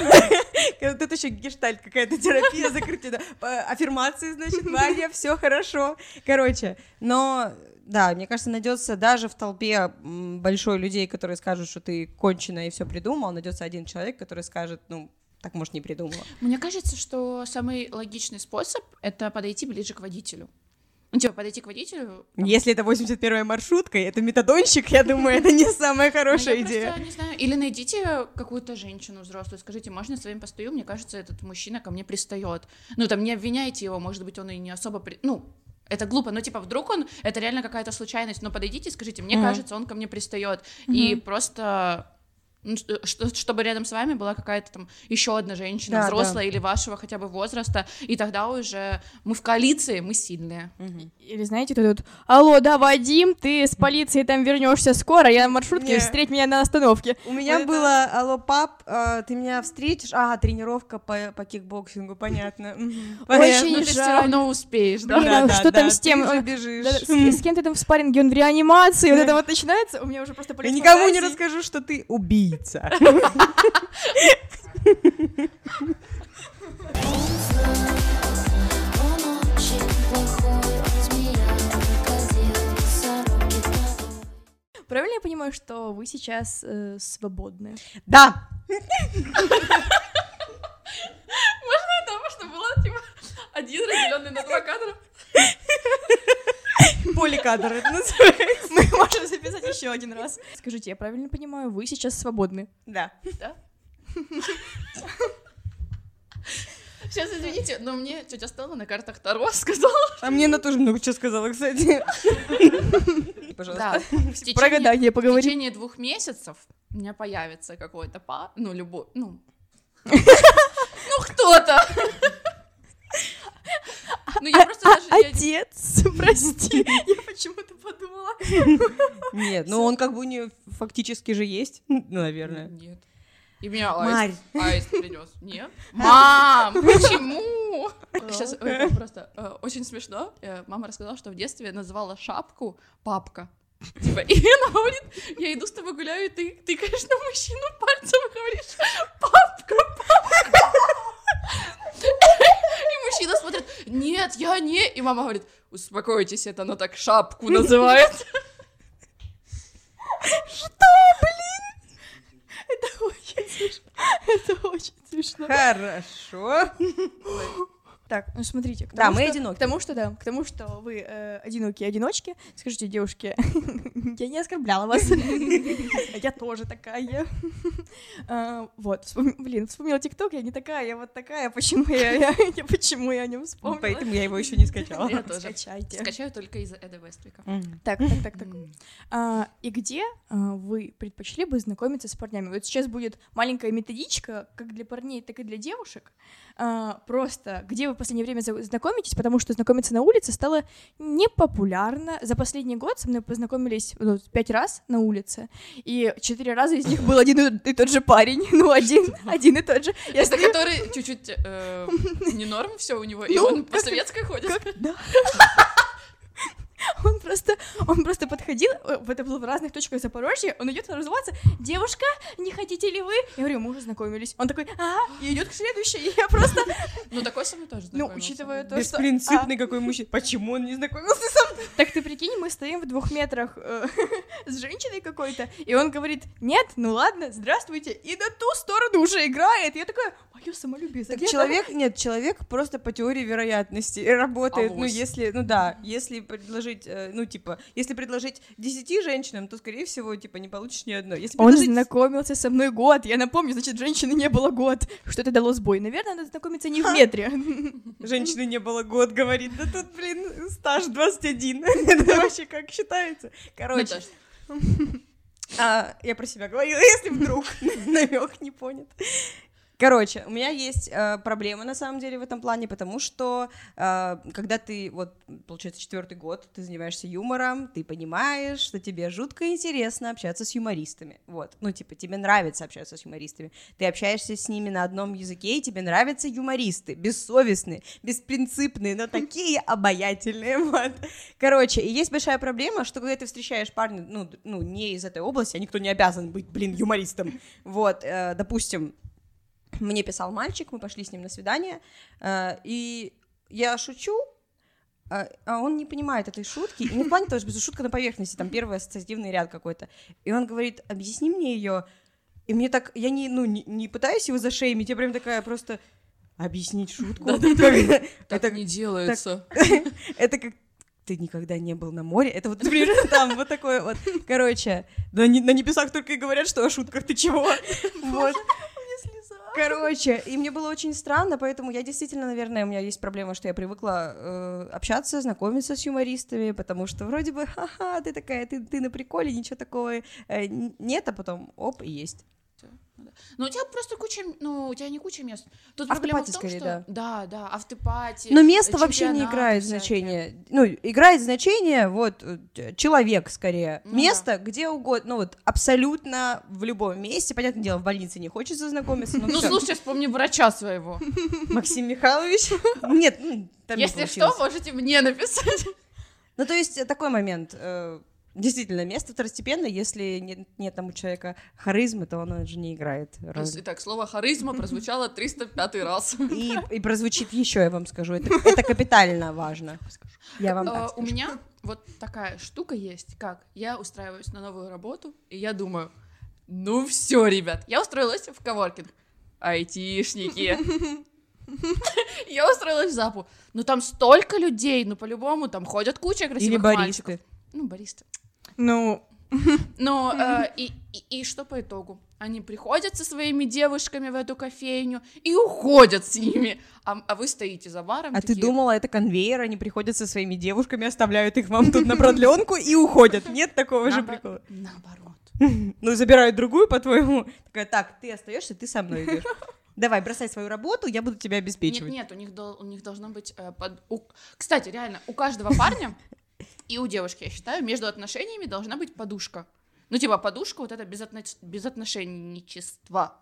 Тут еще гештальт какая-то терапия, закрытие, да. По- аффирмации, значит, Ваня, все хорошо. Короче, но да, мне кажется, найдется даже в толпе большой людей, которые скажут, что ты конченая и все придумал, найдется один человек, который скажет, ну, так, может, не придумала. Мне кажется, что самый логичный способ — это подойти ближе к водителю. Ну, типа, подойти к водителю... там, Если это 81-я маршрутка, и это метадонщик, я думаю, это не самая ну, хорошая идея. не знаю. Или найдите какую-то женщину взрослую, скажите, можно я с вами постою? Мне кажется, этот мужчина ко мне пристает. Ну, там, не обвиняйте его, может быть, он и не особо... Ну, это глупо, но типа вдруг он, это реально какая-то случайность, но подойдите и скажите, мне Мгм. кажется, он ко мне пристает. И просто чтобы рядом с вами была какая-то там еще одна женщина, Да, взрослая или вашего хотя бы возраста, и тогда уже мы в коалиции, мы сильные. Или знаете, тут, тут алло, да, Вадим, ты с полицией там вернешься скоро, я на маршрутке, Не. встреть меня на остановке. У меня Вот это- было, алло, пап, а, ты меня встретишь? А, тренировка по, по кикбоксингу, понятно. Очень Понятно. Но ты все жаль. равно успеешь, да? А что там с тем. Да, с, кем ты там в спарринге, он в реанимации, вот это вот начинается, у меня уже просто никому не расскажу, что ты убийца. Правильно я понимаю, что вы сейчас э, свободны? Да, Потому что было типа один разделенный на два кадра. Поликадр это называется. Мы можем записать еще один раз. Скажите, я правильно понимаю, вы сейчас свободны? Да. Да? Сейчас, извините, но мне тетя Стелла на картах Таро сказала. А мне она тоже много чего сказала, кстати. Пожалуйста. Да, в течение, Про гадание в поговорим. течение двух месяцев у меня появится какой-то па, ну, любой, ну, ну, кто-то. Ну, я просто даже... Отец, прости, я почему-то подумала. Нет, ну он как бы у нее фактически же есть, наверное. Нет. И меня Марь. аист, аист принес. Нет? Мам, почему? Сейчас просто э, очень смешно. Э, Мама рассказала, что в детстве называла шапку папка. Типа, и она говорит, я иду с тобой гуляю, и ты тыкаешь на мужчину пальцем и говоришь, папка, папка. Мужчина смотрит, нет, я не. И мама говорит, успокойтесь, это она так шапку называет. Это очень смешно. Это очень смешно. Хорошо. Так, ну смотрите. к Да, мы что- одиноки. К тому, что да, к тому, что вы э, одинокие одиночки. Скажите, девушки, я не оскорбляла вас. Я тоже такая. А, Вот, блин, вспомнила ТикТок, я не такая, я вот такая. Почему я, почему я о нем вспомнила? Поэтому я его еще не скачала. Я тоже. Скачайте. Скачаю только из-за Эда Вествика. Так, так, так, так. А, и где а, вы предпочли бы знакомиться с парнями? Вот сейчас будет маленькая методичка, как для парней, так и для девушек. А, просто, где вы в последнее время знакомитесь, потому что знакомиться на улице стало непопулярно. За последний год со мной познакомились ну, пять раз на улице, и четыре раза из них был один и тот же парень. Ну, один, один и тот же. Я Это который чуть-чуть э, не норм все у него, и Ну, он по как- советской ходит. Да. Он просто, он просто подходил, э, это было в разных точках Запорожья, он идет разуваться, девушка, не хотите ли вы? Я говорю, мы уже знакомились. Он такой, а, и идет к следующей, и я просто, Ну, такой со мной тоже ну, учитывая то, что... Беспринципный какой мужчина. Почему он не знакомился со мной? а, так ты прикинь, мы стоим в двух метрах э, с женщиной какой-то, и он говорит, нет, ну ладно, здравствуйте, и на ту сторону уже играет. Я такая, мое самолюбие Так задето». человек, нет, человек просто по теории вероятности работает, ну, Авось. если, ну да, если предложить, э, ну, типа, если предложить 10 женщинам, то, скорее всего, типа, не получишь ни одной. Если Он предложить... знакомился со мной год. Я напомню, значит, женщины не было год. Что это дало сбой? Наверное, надо знакомиться не в метре. Женщины не было год, говорит, да тут, блин, стаж 21. Это вообще как считается? Короче, Наташ, а, я про себя говорила, если вдруг намек не понят. Короче, у меня есть э, проблема на самом деле в этом плане, потому что э, когда ты, вот, получается, четвертый год, ты занимаешься юмором, ты понимаешь, что тебе жутко интересно общаться с юмористами. Вот. Ну, типа, тебе нравится общаться с юмористами. Ты общаешься с ними на одном языке, и тебе нравятся юмористы, бессовестные, беспринципные, но такие обаятельные. Вот. Короче, и есть большая проблема, что когда ты встречаешь парня, ну, ну, не из этой области, а никто не обязан быть, блин, юмористом. Вот, э, допустим, мне писал мальчик, мы пошли с ним на свидание, э, и я шучу, а а он не понимает этой шутки, и не в плане того, что шутка на поверхности, там первый ассоциативный ряд какой-то, и он говорит, объясни мне ее, и мне так, я не, ну, не, не пытаюсь его зашеймить, я прям такая просто, объяснить шутку, так это, не делается. это как ты никогда не был на море, это вот, например, там вот такое вот, короче, на небесах только и говорят, что о шутках, ты чего, вот, Короче, и мне было очень странно, поэтому я действительно, наверное, у меня есть проблема, что я привыкла э, общаться, знакомиться с юмористами, потому что вроде бы, ха-ха, ты такая, ты, ты на приколе, ничего такого э, нет, а потом оп, и есть. Ну да. У тебя просто куча, ну, у тебя не куча мест. Тут проблема в том, скорее, что... Да, да, автопати. Но место вообще не играет значения. Ну, играет значение вот э, человек скорее. Ну место где угодно, ну вот абсолютно в любом месте. Понятное дело, в больнице не хочется знакомиться. Ну, слушай, вспомни врача своего. Максим Михайлович. Нет, ну, Если что, можете мне написать. Ну, то есть э, такой момент. Действительно, место второстепенно, если нет, нет там у человека харизмы, то он же не играет роли. Итак, слово харизма прозвучало 305 раз. И, и прозвучит еще, я вам скажу. Это, это капитально важно. Я вам так У скажу. меня вот такая штука есть, как я устраиваюсь на новую работу, и я думаю, ну все, ребят, я устроилась в коворкинг. Айтишники. Я устроилась в Запу. Ну там столько людей, ну по-любому там ходят куча красивых Или мальчиков. Ну, баристы. Ну, Но э, и, и, и что по итогу? Они приходят со своими девушками в эту кофейню и уходят с ними. А, а вы стоите за баром. А ты такие, думала, это конвейер, они приходят со своими девушками, оставляют их вам тут на продленку и уходят. Нет такого же «Наобо- прикола. Наоборот. Ну, забирают другую, по-твоему. Такая, так, ты остаешься, ты со мной идешь. Давай, бросай свою работу, я буду тебя Нет, обеспечивать. нет, у них, дол- у них должно быть... э, под- у- Кстати, реально, у каждого парня и у девушки, я считаю, между отношениями должна быть подушка. Ну, типа, подушка вот это безотно- безотношенничество.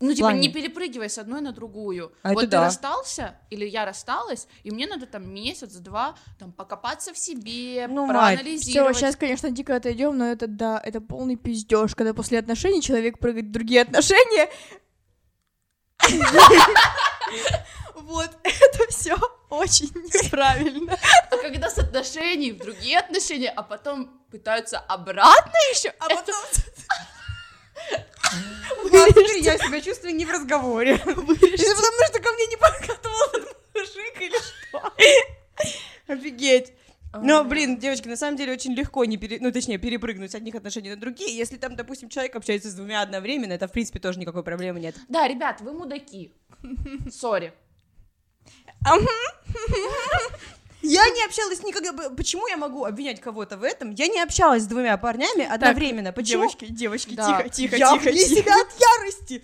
Ну, типа, плане? не перепрыгивай с одной на другую. А вот ты да. расстался, или я рассталась, и мне надо там месяц-два там покопаться в себе, Ну, мать, все, проанализировать. сейчас, конечно, дико отойдем, но это да, это полный пиздеж, когда после отношений человек прыгает в другие отношения. Вот, это все очень неправильно. А когда с отношений в другие отношения, а потом пытаются обратно еще, А потом А теперь я себя чувствую не в разговоре. Это потому что ко мне не подкатывал этот мужик или что? Офигеть. Но, блин, девочки, на самом деле очень легко не пере... ну, точнее, перепрыгнуть с одних отношений на другие. Если там, допустим, человек общается с двумя одновременно, это, в принципе, тоже никакой проблемы нет. Да, ребят, вы мудаки. Сори. Я не общалась никогда. Почему я могу обвинять кого-то в этом? Я не общалась с двумя парнями одновременно. Почему? Девочки, девочки, Да. тихо, тихо, я тихо, вне тихо. себя от ярости.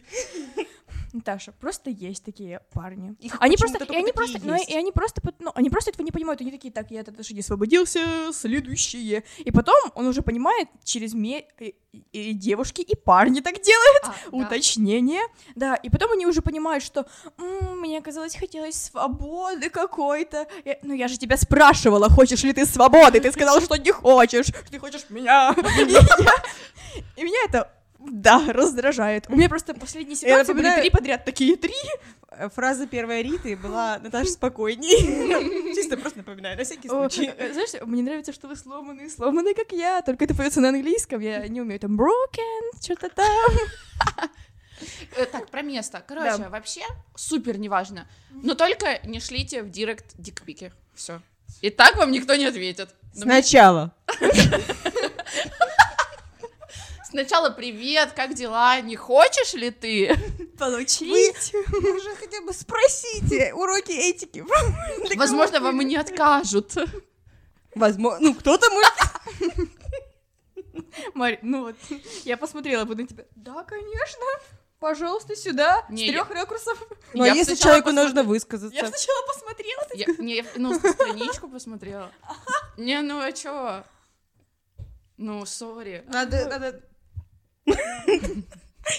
Наташа, просто есть такие парни. Их Они просто, и только они просто, ну, и они просто, ну, они просто этого не понимают, они такие, так, я от отношений освободился, следующие. И потом он уже понимает через ме... и, и девушки, и парни так делают. А, да. Уточнение. Да, и потом они уже понимают, что «М, мне казалось, хотелось свободы какой-то. Я- ну, я же тебя спрашивала, хочешь ли ты свободы. Ты сказала, что не хочешь, что ты хочешь меня. И И меня это, да, раздражает. У меня просто последние ситуации были три подряд, такие три. Э, Фраза первой Риты была «Наташа, спокойней». Чисто просто напоминаю, на всякий случай. э, Знаешь, мне нравится, что вы сломанные, сломанные, как я, только это поется на английском, я не умею там broken, что-то там. Э, Так, про место. Короче, вообще супер неважно. Но только не шлите в директ дикпики. Все. И так вам никто не ответит. Но мне- Сначала. Привет, как дела? Не хочешь ли ты? Получить. Вы уже хотя бы спросите уроки этики. Возможно, вам и не откажут. Возможно, ну кто-то может... Марь, ну вот, я посмотрела на тебя. Да, конечно. Пожалуйста, сюда, Не, с трех ракурсов. Ну, а Я если человеку посмотрю- нужно Я высказаться? сначала посмотрела, Я, не, я, ну, страничку посмотрела. Не, ну а чё? Ну, сори. Надо, надо...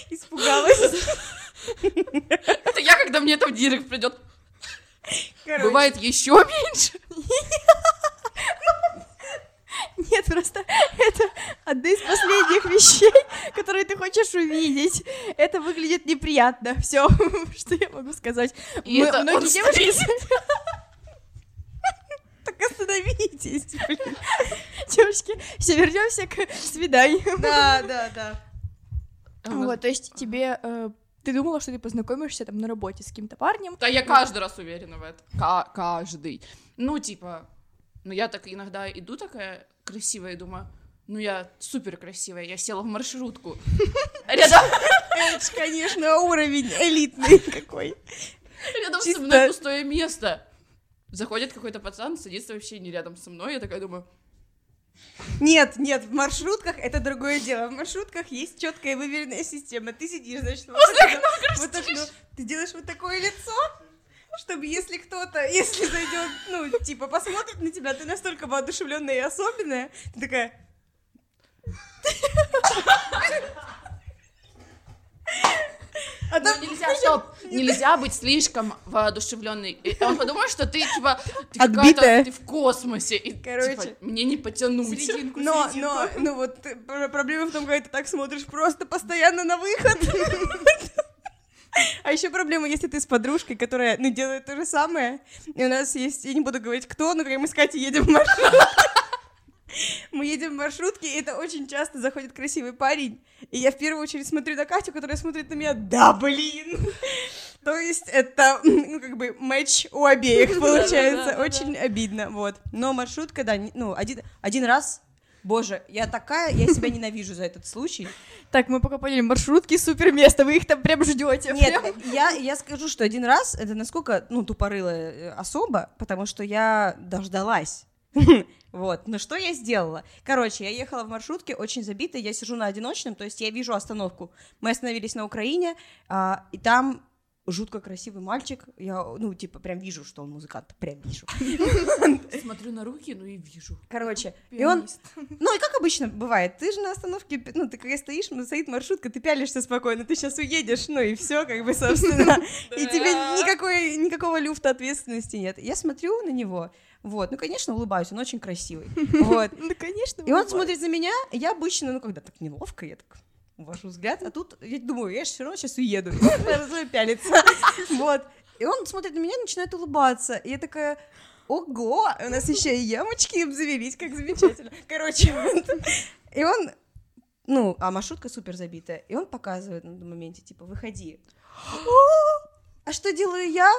Испугалась. Это я, когда мне это в директ придет. Бывает еще меньше. Нет, просто это одна из последних вещей, которые ты хочешь увидеть. Это выглядит неприятно. Все, что я могу сказать. И Мы- это многие девушки... Так остановитесь. блин. Девушки, все вернемся к свиданию. Да, да, да. Вот, то есть тебе... э, Ты думала, что ты познакомишься там на работе с каким-то парнем? Да я каждый раз уверена в этом. Ка- каждый. Ну, типа, ну я так иногда иду такая красивая и думаю, ну я супер красивая, я села в маршрутку. Рядом, Это конечно, уровень элитный какой. рядом со мной пустое место. Заходит какой-то пацан, садится вообще не рядом со мной, я такая думаю, Нет, нет, в маршрутках это другое дело. В маршрутках есть четкая выверенная система. Ты сидишь, значит, вот окно, вот окно. Ты делаешь вот такое лицо, чтобы если кто-то, если зайдет, ну, типа, посмотрит на тебя, ты настолько воодушевленная и особенная, ты такая... А Ну, нельзя, стоп, нельзя быть слишком воодушевленной. И Он подумает, что ты, типа, ты Отбитая. какая-то, ты в космосе. И, Короче, типа, мне не потянуть. Но, но, ну вот э, пр- проблема в том, когда ты так смотришь просто постоянно на выход. А еще проблема, если ты с подружкой, которая, ну, делает то же самое. И у нас есть, я не буду говорить кто, но когда мы с Катей едем в маршрутке, мы едем в маршрутке, и это очень часто заходит красивый парень. И я в первую очередь смотрю на Катю, которая смотрит на меня, да, блин! То есть это, ну, как бы, матч у обеих получается. Очень обидно, вот. Но маршрутка, да, ну, один, один раз Боже, я такая, я себя ненавижу за этот случай. Так, мы пока поняли, маршрутки супер место, вы их там прям ждете. Нет, я, я скажу, что один раз это насколько, ну, тупорылая э, особа, потому что я дождалась. Вот, но что я сделала? Короче, я ехала в маршрутке, очень забитая, я сижу на одиночном, то есть я вижу остановку. Мы остановились на Украине, а, и там жутко красивый мальчик, я, ну, типа, прям вижу, что он музыкант, прям вижу. Смотрю на руки, ну и вижу. Короче, и он, ну, и как обычно бывает, ты же на остановке, ну, ты когда стоишь, ну, стоит маршрутка, ты пялишься спокойно, ты сейчас уедешь, ну, и все, как бы, собственно, и тебе никакой, никакого люфта ответственности нет. Я смотрю на него, вот, ну, конечно, улыбаюсь, он очень красивый, вот. Ну, конечно. И он смотрит на меня, я обычно, ну, когда так неловко, я так увожу взгляд, а тут я думаю, я же все равно сейчас уеду, пялиться, вот. И он смотрит на меня и начинает улыбаться, и я такая, ого, у нас еще и ямочки обзавелись, как замечательно. Короче, и он, ну, а маршрутка супер забитая, и он показывает на моменте, типа, выходи. А что делаю я?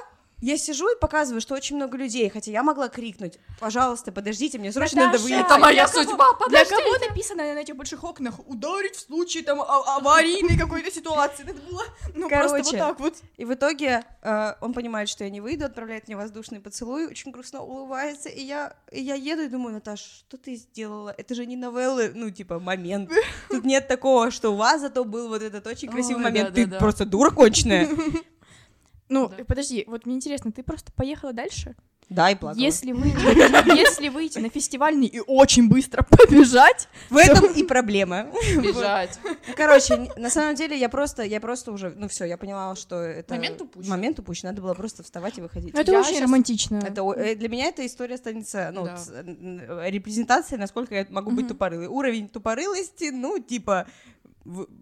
Я сижу и показываю, что очень много людей, хотя я могла крикнуть, пожалуйста, подождите, мне срочно надо Наташа, выехать. Это моя для кого- судьба, Для подожди. кого написано на этих больших окнах ударить в случае там а- аварийной какой-то ситуации? Это было, ну, просто вот Короче, так вот. И в итоге э, он понимает, что я не выйду, отправляет мне воздушный поцелуй, очень грустно улыбается, и я, и я еду и думаю, Наташ, что ты сделала? Это же не новеллы, ну, типа, момент. Тут нет такого, что у вас зато был вот этот очень красивый Ой, момент. Ты да-да-да. просто дура конченая. Ну, Да. подожди, вот мне интересно, ты просто поехала дальше? Да, и плакала. Если вы, если выйти на фестивальный и очень быстро побежать, В этом и проблема. Бежать. Короче, на самом деле я просто, я просто уже, ну все, я поняла, что это... Момент упущен. Момент упущен, надо было просто вставать и выходить. это Я очень романтично. Это, э, для меня эта история останется, ну, Да. репрезентацией, насколько я могу быть тупорылой. Уровень тупорылости, ну, типа,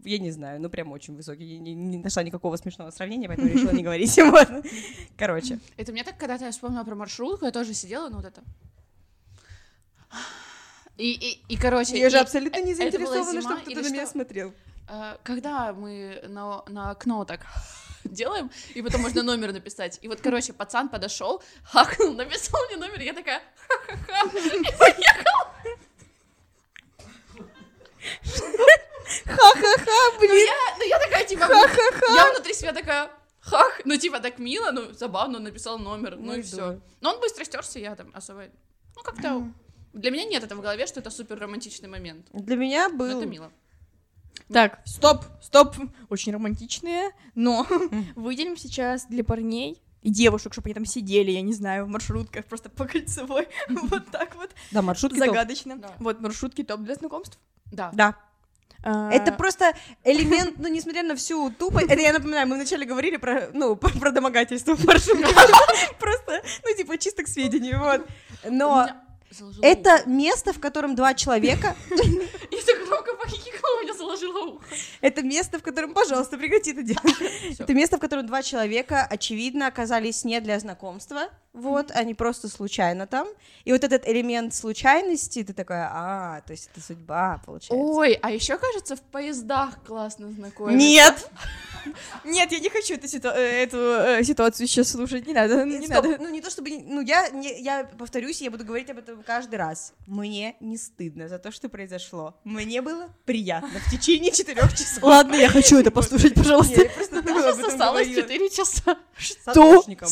я не знаю, ну, прям очень высокий. Я не, не нашла никакого смешного сравнения, поэтому решила не говорить. Вот. Короче. Это мне так, когда-то я вспомнила про маршрутку, я тоже сидела, ну вот это. И, и, и короче... Я же и- абсолютно не это была заинтересована, чтобы кто-то на меня смотрел. Э, Когда мы на, на окно так делаем, и потом можно номер написать. И вот, короче, пацан подошел, хакнул, написал мне номер, я такая, ха-ха-ха, и поехала. Ха-ха-ха, блин. Я, ну я такая, типа, я внутри себя такая, хах, ну типа так мило, ну забавно, он написал номер, ну, Ну и все. Но он быстро стерся, я там особо, ну как-то, для меня нет этого в голове, что это супер романтичный момент. Для меня Но был... это мило. Так, стоп, стоп. Очень романтичные, но выделим сейчас для парней и девушек, чтобы они там сидели, я не знаю, в маршрутках, просто по кольцевой, вот так вот, Да, маршрутки топ. загадочно. Да. Вот, маршрутки топ для знакомств. Да. Да. А, Это просто элемент, ну, несмотря на всю тупость, это я напоминаю, мы вначале говорили про, ну, про домогательство в маршрутке, просто, ну, типа, чисто к сведению, вот. Но это место, в котором два человека, ухо. Громко похихикала, у меня заложило ухо. это место, в котором, пожалуйста, прекрати это делать. Это место, в котором два человека, очевидно, оказались не для знакомства, вот, они просто случайно там. И вот этот элемент случайности, ты такая, а, то есть это судьба, получается. Ой, а еще кажется, в поездах классно знакомиться. Нет! Нет, я не хочу эту, ситу- э, эту э, ситуацию сейчас слушать, не надо, не Стоп, надо. ну не то чтобы, ну я, не- я повторюсь, я буду говорить об этом каждый раз. Мне не стыдно за то, что произошло. Мне было приятно в течение четырех часов. Ладно, я хочу это послушать, пожалуйста. этом сосалась. 4 часа. Однушником.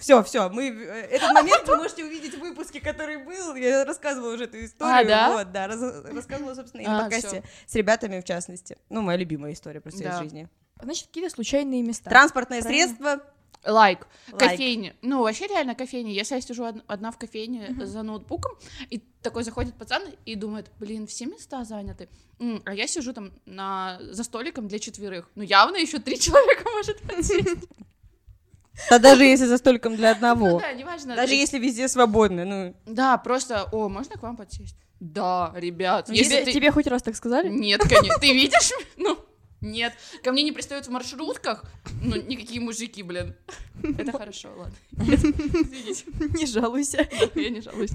все, все, мы э, этот момент вы можете увидеть в выпуске, который был. Я рассказывала уже эту историю. А, да? Вот, да, раз- рассказывала, собственно, и А, на подкасте с ребятами, в частности. Ну, моя любимая история просто Да. из жизни. Значит, какие-то случайные места. Транспортное Правильно. средство. Лайк. Лайк. Кофейня. Ну, вообще реально кофейня. Если я сижу од- одна в кофейне за ноутбуком, и такой заходит пацан и думает, блин, все места заняты. М, а я сижу там на... за столиком для четверых. Ну, явно еще три человека может подсесть. Да даже если за столиком для Ну одного. да, неважно. Даже если везде свободно, ну... Да, просто, о, можно к вам подсесть? Да, ребят. Ну, Если тебе, ты... тебе хоть раз так сказали? Нет, конечно. Ты видишь? Ну, нет. Ко мне не пристают в маршрутках. Ну, никакие мужики, блин. Это хорошо, ладно. Извините. Не жалуйся. Я не жалуюсь.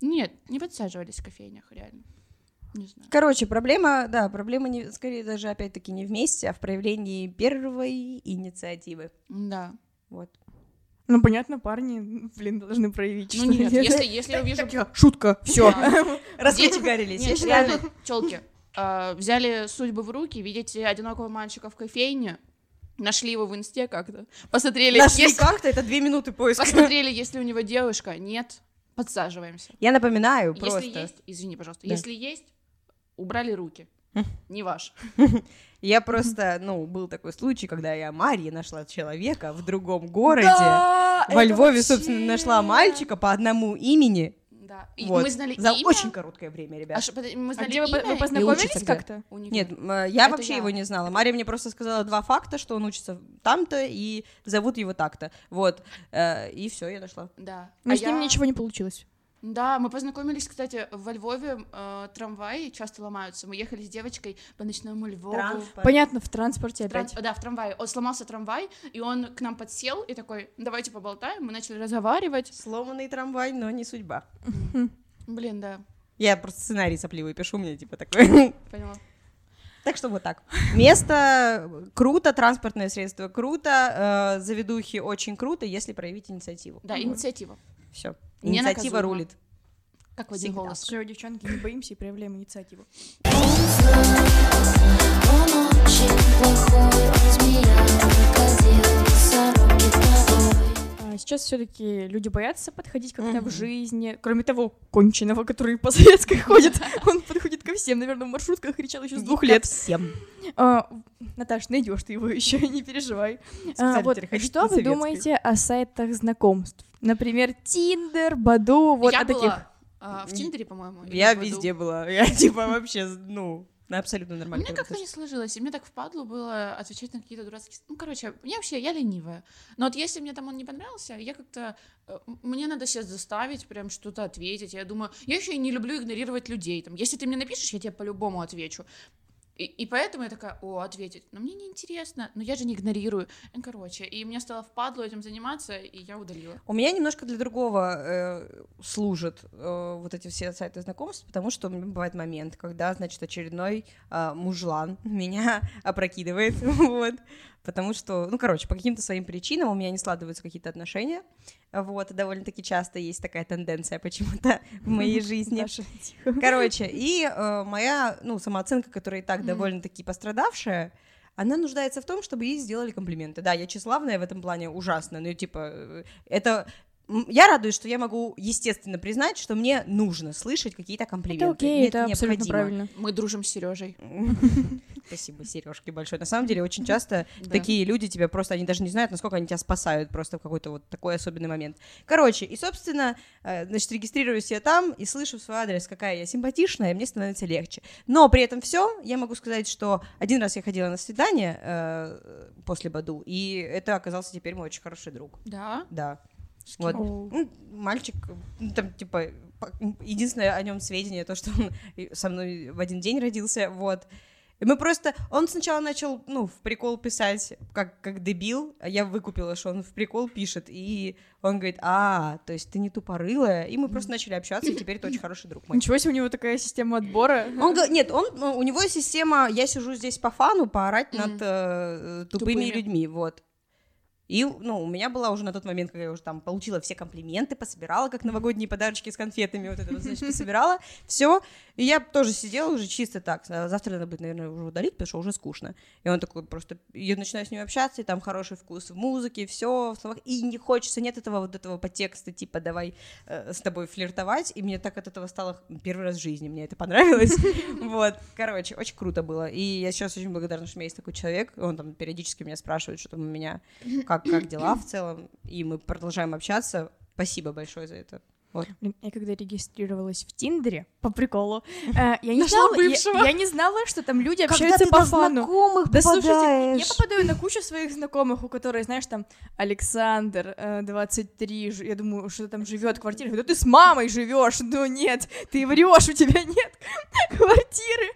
Нет, не подсаживались в кофейнях, реально. Не знаю. Короче, проблема, да, проблема не, скорее даже опять-таки не вместе, а в проявлении первой инициативы. Да. Вот. Ну, понятно, парни, блин, должны проявить. Ну нет, ли. если, если я увижу... Шутка, все. Раскочегарились. Нет, реально, челки взяли судьбы в руки, видите одинокого мальчика в кофейне, нашли его в инсте как-то, посмотрели, Нашли если- как-то, это две минуты поиска. посмотрели, если у него девушка, нет, подсаживаемся. Я напоминаю Если просто. есть, извини, пожалуйста, Да. если есть, убрали руки. Не ваш. Я просто, ну, был такой случай, когда я Марье нашла человека в другом городе. Да, Во Львове, вообще- собственно, нашла мальчика по одному имени. Да. И Вот. мы знали За имя. очень короткое время, А ребят. ш- подожди, мы А знали где вы, по- имя вы познакомились где? как-то? Нет, я Это вообще я. его не знала. Мария мне просто сказала два факта, что он учится там-то и зовут его так-то. Вот. Э, И все, я нашла. Да. Но А с ним я- ничего не получилось. Да, мы познакомились, кстати, во Львове э, трамваи часто ломаются. Мы ехали с девочкой по ночному Львову. Понятно, в транспорте Тран- опять. Да, в трамвае. Он сломался трамвай, и он к нам подсел и такой, давайте поболтаем. Мы начали разговаривать. Сломанный трамвай, но не судьба. Блин, да, Я просто сценарий сопливый пишу, мне типа такой. поняла. Так что вот так. Место круто, транспортное средство круто, э, заведухи очень круто, если проявить инициативу. Да, инициатива. Все. Инициатива рулит. Как в один Всегда. голос. Все, девчонки, не боимся и проявляем инициативу. А Сейчас все-таки люди боятся подходить как-то в жизни. Кроме того, конченого, который по советской ходит, он подходит ко всем. Наверное, в маршрутках кричал еще с двух лет. Всем. А, Наташ, найдешь ты его еще, не переживай. А, вот, что вы думаете о сайтах знакомств? Например, Тиндер, Баду, вот Я о таких. была а, в Тиндере, по-моему. Я везде была. Я типа вообще, ну, на абсолютно У нормально. меня как-то не сложилось, и мне так впадло было отвечать на какие-то дурацкие... Ну, короче, я вообще, я ленивая. Но вот если мне там он не понравился, я как-то... э, Мне надо себя заставить прям что-то ответить. Я думаю, я еще и не люблю игнорировать людей. Там, если ты мне напишешь, я тебе по-любому отвечу. И, и поэтому я такая, о, ответить. Но мне неинтересно, но я же не игнорирую. Ну, короче, и мне стало впадло этим заниматься, и я удалила. У меня немножко для другого э, служат э, вот эти все сайты знакомств, потому что бывает момент, когда, значит, очередной э, мужлан меня опрокидывает, вот, потому что, ну, короче, по каким-то своим причинам у меня не складываются какие-то отношения, вот, довольно-таки часто есть такая тенденция почему-то в моей жизни. Короче, и э, моя, ну, самооценка, которая и так довольно-таки пострадавшая, она нуждается в том, чтобы ей сделали комплименты. Да, я тщеславная в этом плане ужасно, но типа э, это я радуюсь, что я могу естественно признать, что мне нужно слышать какие-то комплименты. Это окей, Мне это абсолютно необходимо. правильно. Мы дружим с Сережей. Спасибо, Сережки, большое. На самом деле, очень часто такие люди тебя просто, они даже не знают, насколько они тебя спасают просто в какой-то вот такой особенный момент. Короче, и, собственно, э, значит, регистрируюсь я там и слышу в свой адрес, какая я симпатичная, и мне становится легче. Но при этом все, я могу сказать, что один раз я ходила на свидание э, после Баду, и это оказался теперь мой очень хороший друг. Да? Да. Вот. Оу. Ну, мальчик, ну, там, типа, единственное о нем сведение, то, что он со мной в один день родился, вот. И мы просто... Он сначала начал, ну, в прикол писать, как, как дебил, а я выкупила, что он в прикол пишет, и он говорит, а, то есть ты не тупорылая, и мы просто начали общаться, и теперь это очень хороший друг мой. Ничего себе, у него такая система отбора. Он говорит, нет, он, ну, у него система, я сижу здесь по фану, поорать над э, тупыми, Тупыми. людьми, вот. И, ну, у меня была уже на тот момент, когда я уже там получила все комплименты, пособирала, как новогодние подарочки с конфетами, вот это вот, значит, пособирала, все. И я тоже сидела уже чисто так. А Завтра надо будет, наверное, уже удалить, потому что уже скучно. И он такой просто... Я начинаю с ним общаться, и там хороший вкус в музыке, все в словах. И не хочется, нет этого вот этого подтекста, типа, давай э, с тобой флиртовать. И мне так от этого стало первый раз в жизни. Мне это понравилось. Вот. Короче, очень круто было. И я сейчас очень благодарна, что у меня есть такой человек. Он там периодически меня спрашивает, что там у меня, как, как дела в целом. И мы продолжаем общаться. Спасибо большое за это. Вот. Я когда регистрировалась в Тиндере, по приколу, э, я, не знала, я, не знала, что там люди Когда общаются по фану. знакомых Да слушайте, я попадаешь. попадаю на кучу своих знакомых, у которых, знаешь, там Александр, э, 23, ж- я думаю, что там живет квартира. Да ты с мамой живешь, ну нет, ты врешь, у тебя нет квартиры.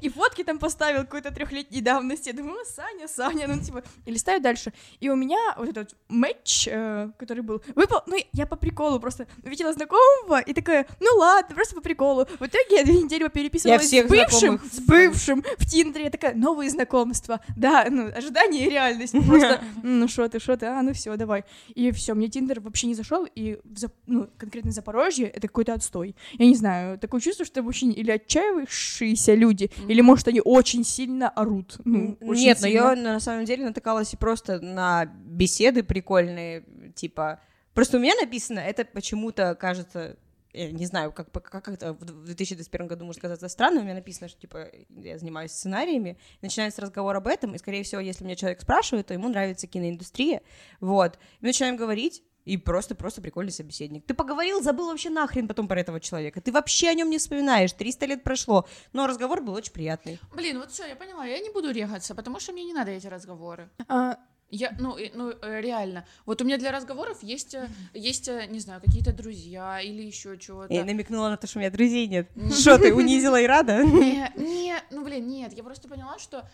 И фотки там поставил какой-то трехлетней давности. Я думаю, «Ну, Саня, Саня, ну типа, и листаю дальше. И у меня вот этот матч, э, который был, выпал, ну я по приколу просто увидела знакомого и такая, ну ладно, просто по приколу. В итоге я две недели переписывалась с бывшим, знакомых с бывшим в Тиндере. Я такая, новые знакомства. Да, ну, ожидание и реальность. Просто, «М, ну что ты, что ты, а, ну все, давай. И все, мне Тиндер вообще не зашел, и ну, конкретно Запорожье это какой-то отстой. Я не знаю, такое чувство, что очень или отчаявшиеся люди, или, может, они очень сильно орут. Ну, очень Нет, но сильно. я на самом деле натыкалась и просто на беседы прикольные, типа... Просто у меня написано, это почему-то кажется, я не знаю, как, как, как это в 2021 году может казаться странно, у меня написано, что, типа, я занимаюсь сценариями, начинается разговор об этом, и, скорее всего, если меня человек спрашивает, то ему нравится киноиндустрия, вот, и мы начинаем говорить, и просто-просто прикольный собеседник. Ты поговорил, забыл вообще нахрен потом про этого человека. Ты вообще о нем не вспоминаешь. 300 лет прошло. Но разговор был очень приятный. Блин, вот все, я поняла, я не буду регаться, потому что мне не надо эти разговоры. А, Я, ну, ну, э, реально. Вот у меня для разговоров есть, э, есть, э, не знаю, какие-то друзья или еще чего-то. Я намекнула на то, что у меня друзей нет. Что ты, унизила и рада? Не, не, ну, блин, нет, я просто поняла, что...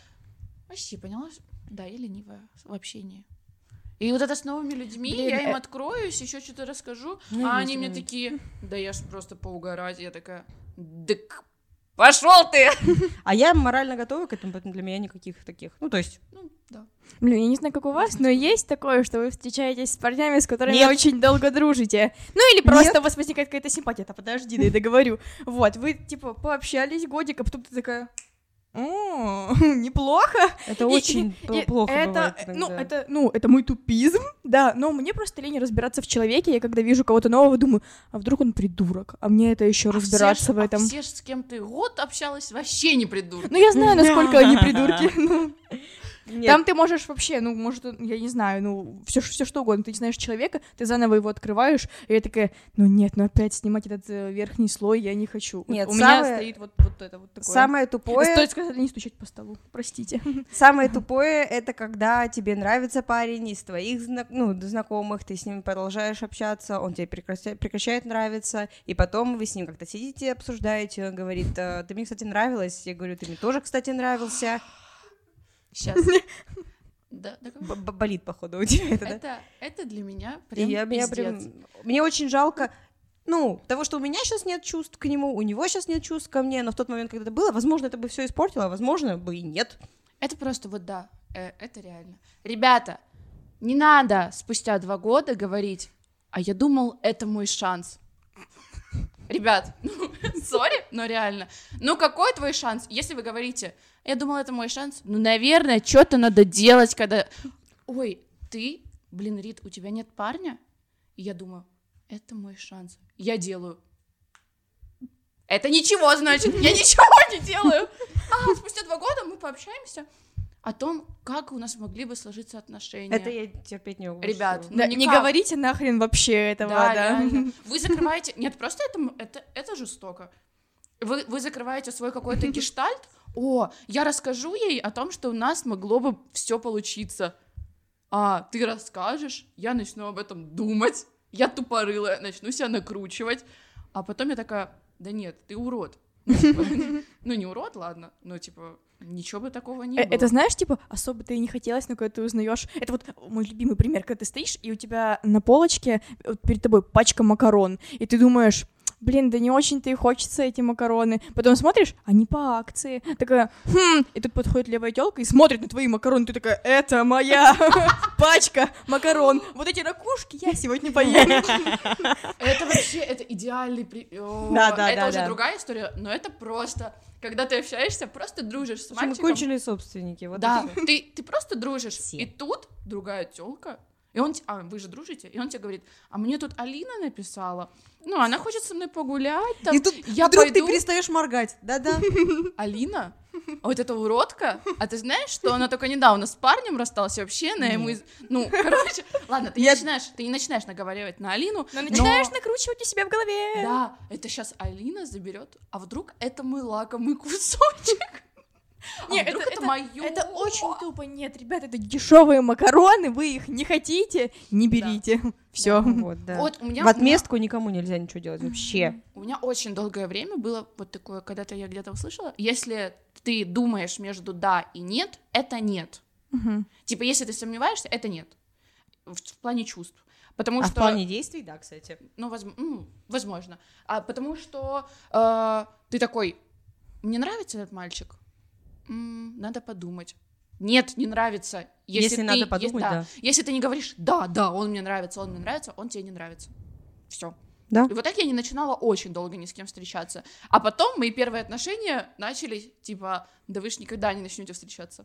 Вообще поняла, да, я ленивая в общении. И вот это с новыми людьми, Блин, я им откроюсь, еще что-то расскажу, Ну, а они мне такие, да я ж просто поугарать, я такая, дык, пошел ты! А я морально готова к этому, поэтому для меня никаких таких. Ну, то есть, Ну, да. Блин, я не знаю, как у вас, но есть такое, что вы встречаетесь с парнями, с которыми Нет. очень долго дружите. Ну или просто у вас возникает какая-то симпатия. Да подожди, да я договорю. Вот, вы типа пообщались годик, а потом ты такая... О, неплохо. это И- очень и- пл- и плохо это, ну, это, ну, это мой тупизм, да, но мне просто лень разбираться в человеке, я когда вижу кого-то нового, думаю, а вдруг он придурок, а мне это еще А все разбираться в а этом. все ж, с кем ты год общалась, вообще не придурки. Ну, я знаю, насколько они придурки. Нет, Там ты можешь вообще, ну, может, я не знаю, ну, все, все что угодно. Ты не знаешь человека, ты заново его открываешь, и я такая, ну нет, ну опять снимать этот э, верхний слой я не хочу. Вот Нет, у меня самое- стоит вот, вот это вот такое. самое тупое, Стоит сказать, не стучать по столу, простите. самое тупое, это когда тебе нравится парень из твоих зна- ну, знакомых, ты с ним продолжаешь общаться, он тебе прекраща- прекращает нравиться, и потом вы с ним как-то сидите, обсуждаете, он говорит, «Э, ты мне, кстати, нравилась, я говорю, ты мне тоже, кстати, нравился, Сейчас. Да, да, Б- б- болит, походу, у тебя это, да? это, для меня прям я, меня пиздец. прям, мне очень жалко, ну, того, что у меня сейчас нет чувств к нему, у него сейчас нет чувств ко мне, но в тот момент, когда это было, возможно, это бы все испортило, а возможно, бы и нет. Это просто вот да, э, это реально. Ребята, не надо спустя два года говорить, а я думал, это мой шанс. Ребят, ну, сори, но реально. Ну, какой твой шанс? Если вы говорите, я думал, это мой шанс, ну, наверное, что-то надо делать, когда... Ой, ты, блин, Рит, у тебя нет парня? И я думаю, это мой шанс. Я делаю. Это ничего, значит, я ничего не делаю. А спустя два года мы пообщаемся о том, как у нас могли бы сложиться отношения. Это я терпеть не могу. Ребят, ну Да, не никак. говорите нахрен вообще этого, Да, да. реально. Вы закрываете... Нет, просто это, это, это жестоко. Вы, вы закрываете свой какой-то гештальт. О, я расскажу ей о том, что у нас могло бы все получиться. А, ты расскажешь, я начну об этом думать. Я тупорылая, начну себя накручивать. А потом я такая, да нет, ты урод. Ну, типа, ну, не урод, ладно, но, типа, ничего бы такого не Э, было. Это знаешь, типа, особо ты и не хотелось, но когда ты узнаешь. Это вот мой любимый пример, когда ты стоишь, и у тебя на полочке вот перед тобой пачка макарон, и ты думаешь. Блин, да не очень-то и хочется эти макароны. Потом смотришь, они по акции. Такая, хм, и тут подходит левая телка и смотрит на твои макароны. Ты такая, это моя пачка макарон. Вот эти ракушки я сегодня поем. Это вообще, это идеальный... при- О, Да, да, Это да, уже да. другая история, но это просто... Когда ты общаешься, просто дружишь с мальчиком. конченые собственники. Вот Да, ты, ты просто дружишь. И тут другая телка. И он, а вы же дружите, и он тебе говорит, а мне тут Алина написала, ну, она хочет со мной погулять, там, И тут я вдруг пойду, ты перестаешь моргать. Да-да. Алина, а вот эта уродка, а ты знаешь, что она только недавно с парнем рассталась, и вообще она ему, из- ну, короче, ладно, ты не начинаешь, ты не начинаешь наговаривать на Алину, Но начинаешь накручивать у себя в голове. да, это сейчас Алина заберет, а вдруг это мой лакомый кусочек? А Не, вдруг это- это, это- моё? Это очень тупо. Нет, ребят, это дешевые макароны, вы их не хотите, не берите. Все. Вот, да. Вот у меня В отместку никому нельзя ничего делать вообще. У меня очень долгое время было вот такое, когда-то я где-то услышала, если ты думаешь между да и нет, это нет. Типа, если ты сомневаешься, это нет. В, в плане чувств. Потому А в что, плане действий, да, кстати. ну, возм- ну, возможно. А потому что э, ты такой, мне нравится этот мальчик, Надо подумать. Нет, не нравится. Если ты- надо подумать, да. Если ты не говоришь, да, да, он мне нравится, он мне нравится, он тебе не нравится. Все. Да. И вот так я не начинала очень долго ни с кем встречаться. А потом мои первые отношения начались, типа, да вы ж никогда не начнете встречаться.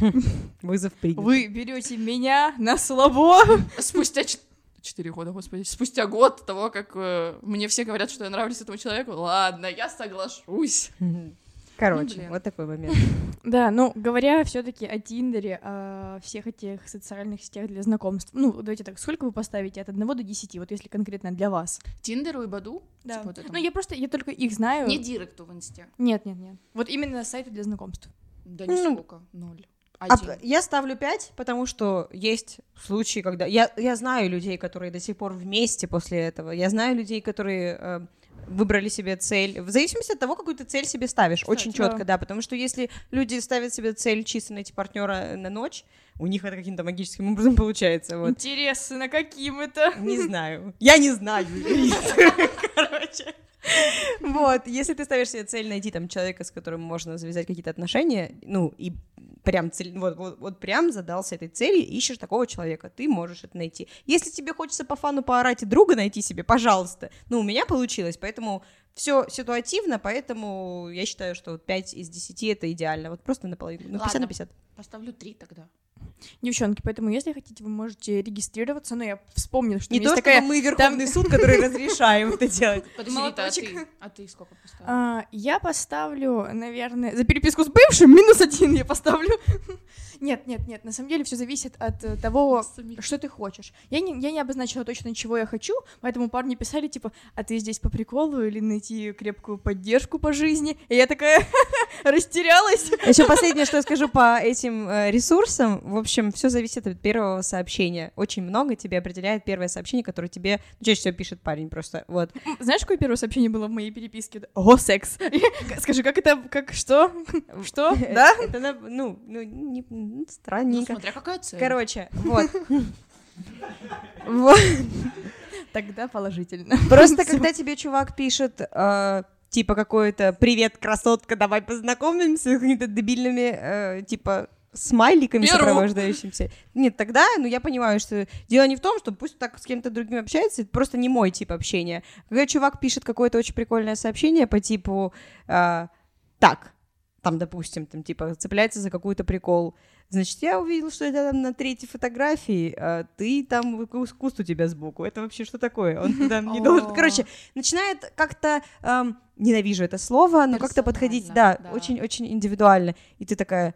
Вызов принят. Вы берете меня на слабо. Спустя чет- четыре года, господи, спустя год того, как э, мне все говорят, что я нравлюсь этому человеку, ладно, я соглашусь. Короче, блин. вот такой момент. Да, ну, говоря все таки о Тиндере, о всех этих социальных сетях для знакомств, ну, давайте так, сколько вы поставите от 1 до 10, вот если конкретно для вас? Тиндеру и Баду? Да. Типа вот. Ну, я просто, я только их знаю. Не директу в инсте. Нет, нет, нет. Вот именно сайты для знакомств. Да Ну, нисколько, ноль. А Один. п- я ставлю 5, потому что есть случаи, когда... Я, я знаю людей, которые до сих пор вместе после этого. Я знаю людей, которые э, выбрали себе цель. В зависимости от того, какую ты цель себе ставишь. Очень Кстати, четко, да. Потому что если люди ставят себе цель чисто найти партнера на ночь, у них это каким-то магическим образом получается. Вот. Интересно, каким это? Не знаю. Я не знаю. Короче. Вот, если ты ставишь себе цель найти там человека, с которым можно завязать какие-то отношения, ну, и прям цель, вот, вот, вот прям задался этой цели, ищешь такого человека, ты можешь это найти. Если тебе хочется по фану поорать и друга найти себе, пожалуйста. Ну, у меня получилось, поэтому все ситуативно, поэтому я считаю, что вот 5 из 10 это идеально. Вот просто наполовину. Ну, 50 на Ладно. 50. Поставлю три тогда. Девчонки, поэтому, если хотите, вы можете регистрироваться, но я вспомнила, что Не там то, такая... мы Верховный суд, который разрешаем это делать. Подожди, а ты? А ты сколько поставила? А, я поставлю, наверное, за переписку с бывшим минус один я поставлю. Нет, нет, нет, на самом деле все зависит от э, того, что ты хочешь. Я не, я не обозначила точно, чего я хочу, поэтому парни писали, типа, а ты здесь по приколу или найти крепкую поддержку по жизни? И я такая растерялась. Еще последнее, что я скажу по этим э, ресурсам. В общем, все зависит от первого сообщения. Очень много тебе определяет первое сообщение, которое тебе ну, чаще всего пишет парень просто. Вот. Знаешь, какое первое сообщение было в моей переписке? О, секс. Скажи, как это, как, что? Что? Да? Это, ну, ну, не- ну, Ну, странненько. смотря какая цель. Короче, вот. Вот. Тогда положительно. Просто когда тебе чувак пишет, э, типа какой-то «Привет, красотка, давай познакомимся» с какими-то дебильными, э, типа, смайликами Беру. сопровождающимся. Нет, тогда, ну, я понимаю, что дело не в том, что пусть так с кем-то другим общается, это просто не мой тип общения. Когда чувак пишет какое-то очень прикольное сообщение по типу э, «Так», там, допустим, там, типа, цепляется за какой-то прикол, Значит, я увидел, что это там на третьей фотографии, а ты там кус- куст у тебя сбоку. Это вообще что такое? Он туда не должен. Короче, начинает как-то эм, ненавижу это слово, но как-то подходить, да, очень-очень индивидуально. И ты такая, «А,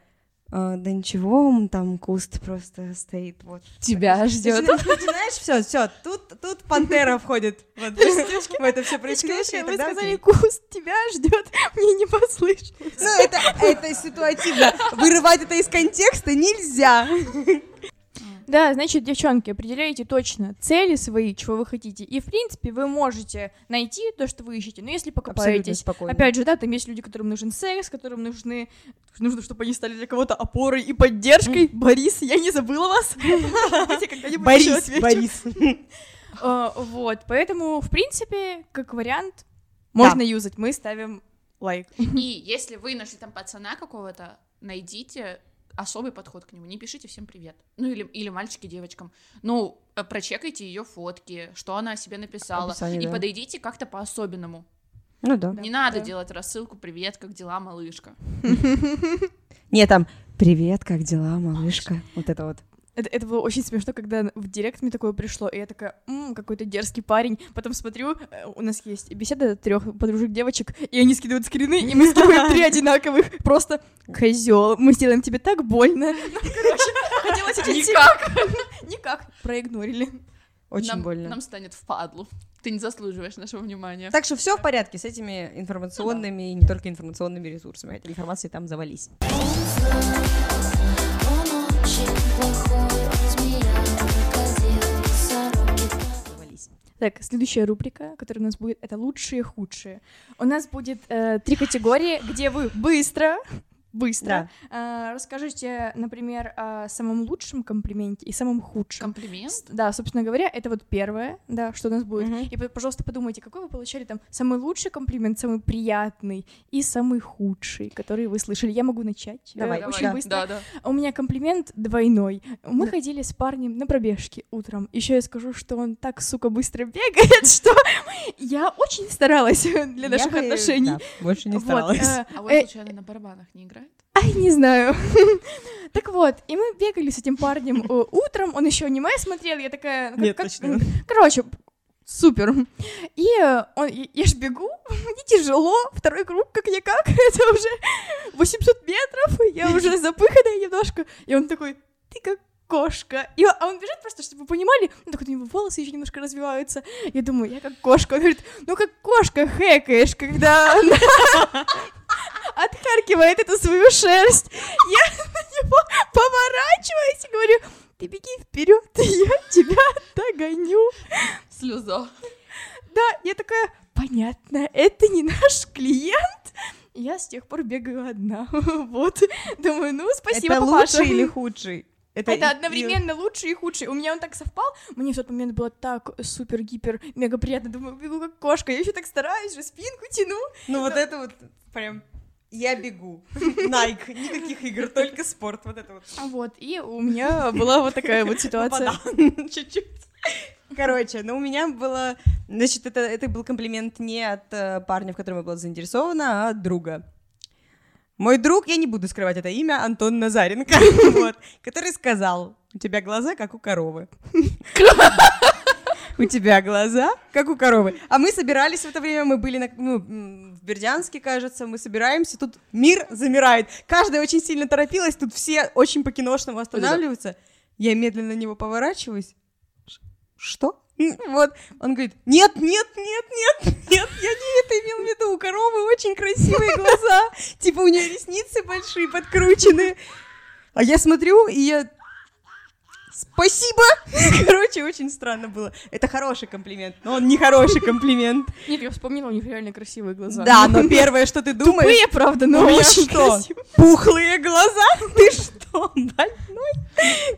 да ничего, там куст просто стоит. Вот. Тебя ждет. Начинаешь, все, все, тут, тут пантера входит вот, в это все происходящее. Вы сказали, куст тебя ждет, мне не послышалось. Ну, это, это ситуативно. Вырывать это из контекста нельзя. Да, значит, девчонки, определяйте точно цели свои, чего вы хотите. И, в принципе, вы можете найти то, что вы ищете. Но если покопаетесь, спокойно. опять же, да, там есть люди, которым нужен секс, которым нужны, нужно, чтобы они стали для кого-то опорой и поддержкой. Борис, я не забыла вас. Борис. Борис. А, Вот, поэтому, в принципе, как вариант, можно юзать, мы ставим лайк. И если вы нашли там пацана какого-то, найдите особый подход к нему. Не пишите всем привет. Ну или, или мальчики девочкам. Ну, э, прочекайте ее фотки, что она о себе написала. Описание, и да. подойдите как-то по-особенному. Ну да. Не надо да. делать рассылку «Привет, как дела, малышка?» Не, там, привет, как дела, малышка? Вот это вот. Это, это было очень смешно, когда в директ мне такое пришло, и я такая, «М, какой-то дерзкий парень. Потом смотрю, э, у нас есть беседа трех подружек девочек, и они скидывают скрины, и мы скидываем три одинаковых. Просто козел, мы сделаем тебе так больно. Ну, короче, хотелось очень сильно. Никак. Проигнорили. Очень нам, больно. Нам станет впадлу. Ты не заслуживаешь нашего внимания. Так что все в порядке с этими информационными и не только информационными ресурсами. Этой информации там завались. Так, следующая рубрика, которая у нас будет, это лучшие худшие. У нас будет э, три категории, где вы быстро, быстро э, расскажите, например, о самом лучшем комплименте и самом худшем. Комплимент? Да, собственно говоря, это вот первое, да, что у нас будет. Мгм. И, пожалуйста, подумайте, какой вы получали там самый лучший комплимент, самый приятный и самый худший, который вы слышали. Я могу начать. э, Давай, очень да. быстро. Да, да. У меня комплимент двойной. Мы ходили с парнем на пробежке утром. Еще я скажу, что он так, сука, быстро бегает, что я очень старалась для наших Я отношений. да, больше не старалась. э, А э, случайно на барабанах не играет? Ай, не знаю. Так вот, и мы бегали с этим парнем э, утром, он еще аниме смотрел, я такая... ну, как- Нет, точно. Короче, супер. И э, он, я, я ж бегу, мне тяжело, второй круг как-никак, это уже 800 метров, я уже запыханная немножко, и он такой, ты как кошка. И он, а он бежит просто, чтобы вы понимали, ну, так вот у него волосы еще немножко развиваются. Я думаю, я как кошка. Он говорит, ну как кошка хэкаешь, когда она отхаркивает эту свою шерсть. Я на него поворачиваюсь и говорю, ты беги вперед, я тебя догоню. Слеза. Да, я такая, понятно, это не наш клиент. Я с тех пор бегаю одна. Вот. Думаю, ну, спасибо, Это папаша. лучший или худший? Это, и- одновременно лучший и худший. У меня он так совпал. Мне в тот момент было так супер-гипер мега приятно. Думаю, бегу как кошка. Я еще так стараюсь, же спинку тяну. Ну вот это вот прям я бегу. Nike, никаких игр, только спорт. Вот это вот. Вот. И у меня была вот такая вот ситуация. Чуть-чуть. Короче, ну у меня было, значит, это, это был комплимент не от э, парня, в котором я была заинтересована, а от друга. Мой друг, я не буду скрывать это имя, Антон Назаренко, вот, который сказал, у тебя глаза, как у коровы. У тебя глаза, как у коровы. А мы собирались в это время, мы были на, ну, в Бердянске, кажется, мы собираемся, тут мир замирает. Каждая очень сильно торопилась, тут все очень по-киношному останавливаются. Я медленно на него поворачиваюсь. Что? Вот, он говорит, нет, нет, нет, нет, нет, я не это имел в виду, у коровы очень красивые глаза, типа у нее ресницы большие, подкручены. А я смотрю, и я... Спасибо! Короче, очень странно было. Это хороший комплимент, но он не хороший комплимент. Нет, я вспомнила, у них реально красивые глаза. Да, но первое, что ты думаешь... Тупые, правда, но у меня очень что? Пухлые глаза? Ты что, больной?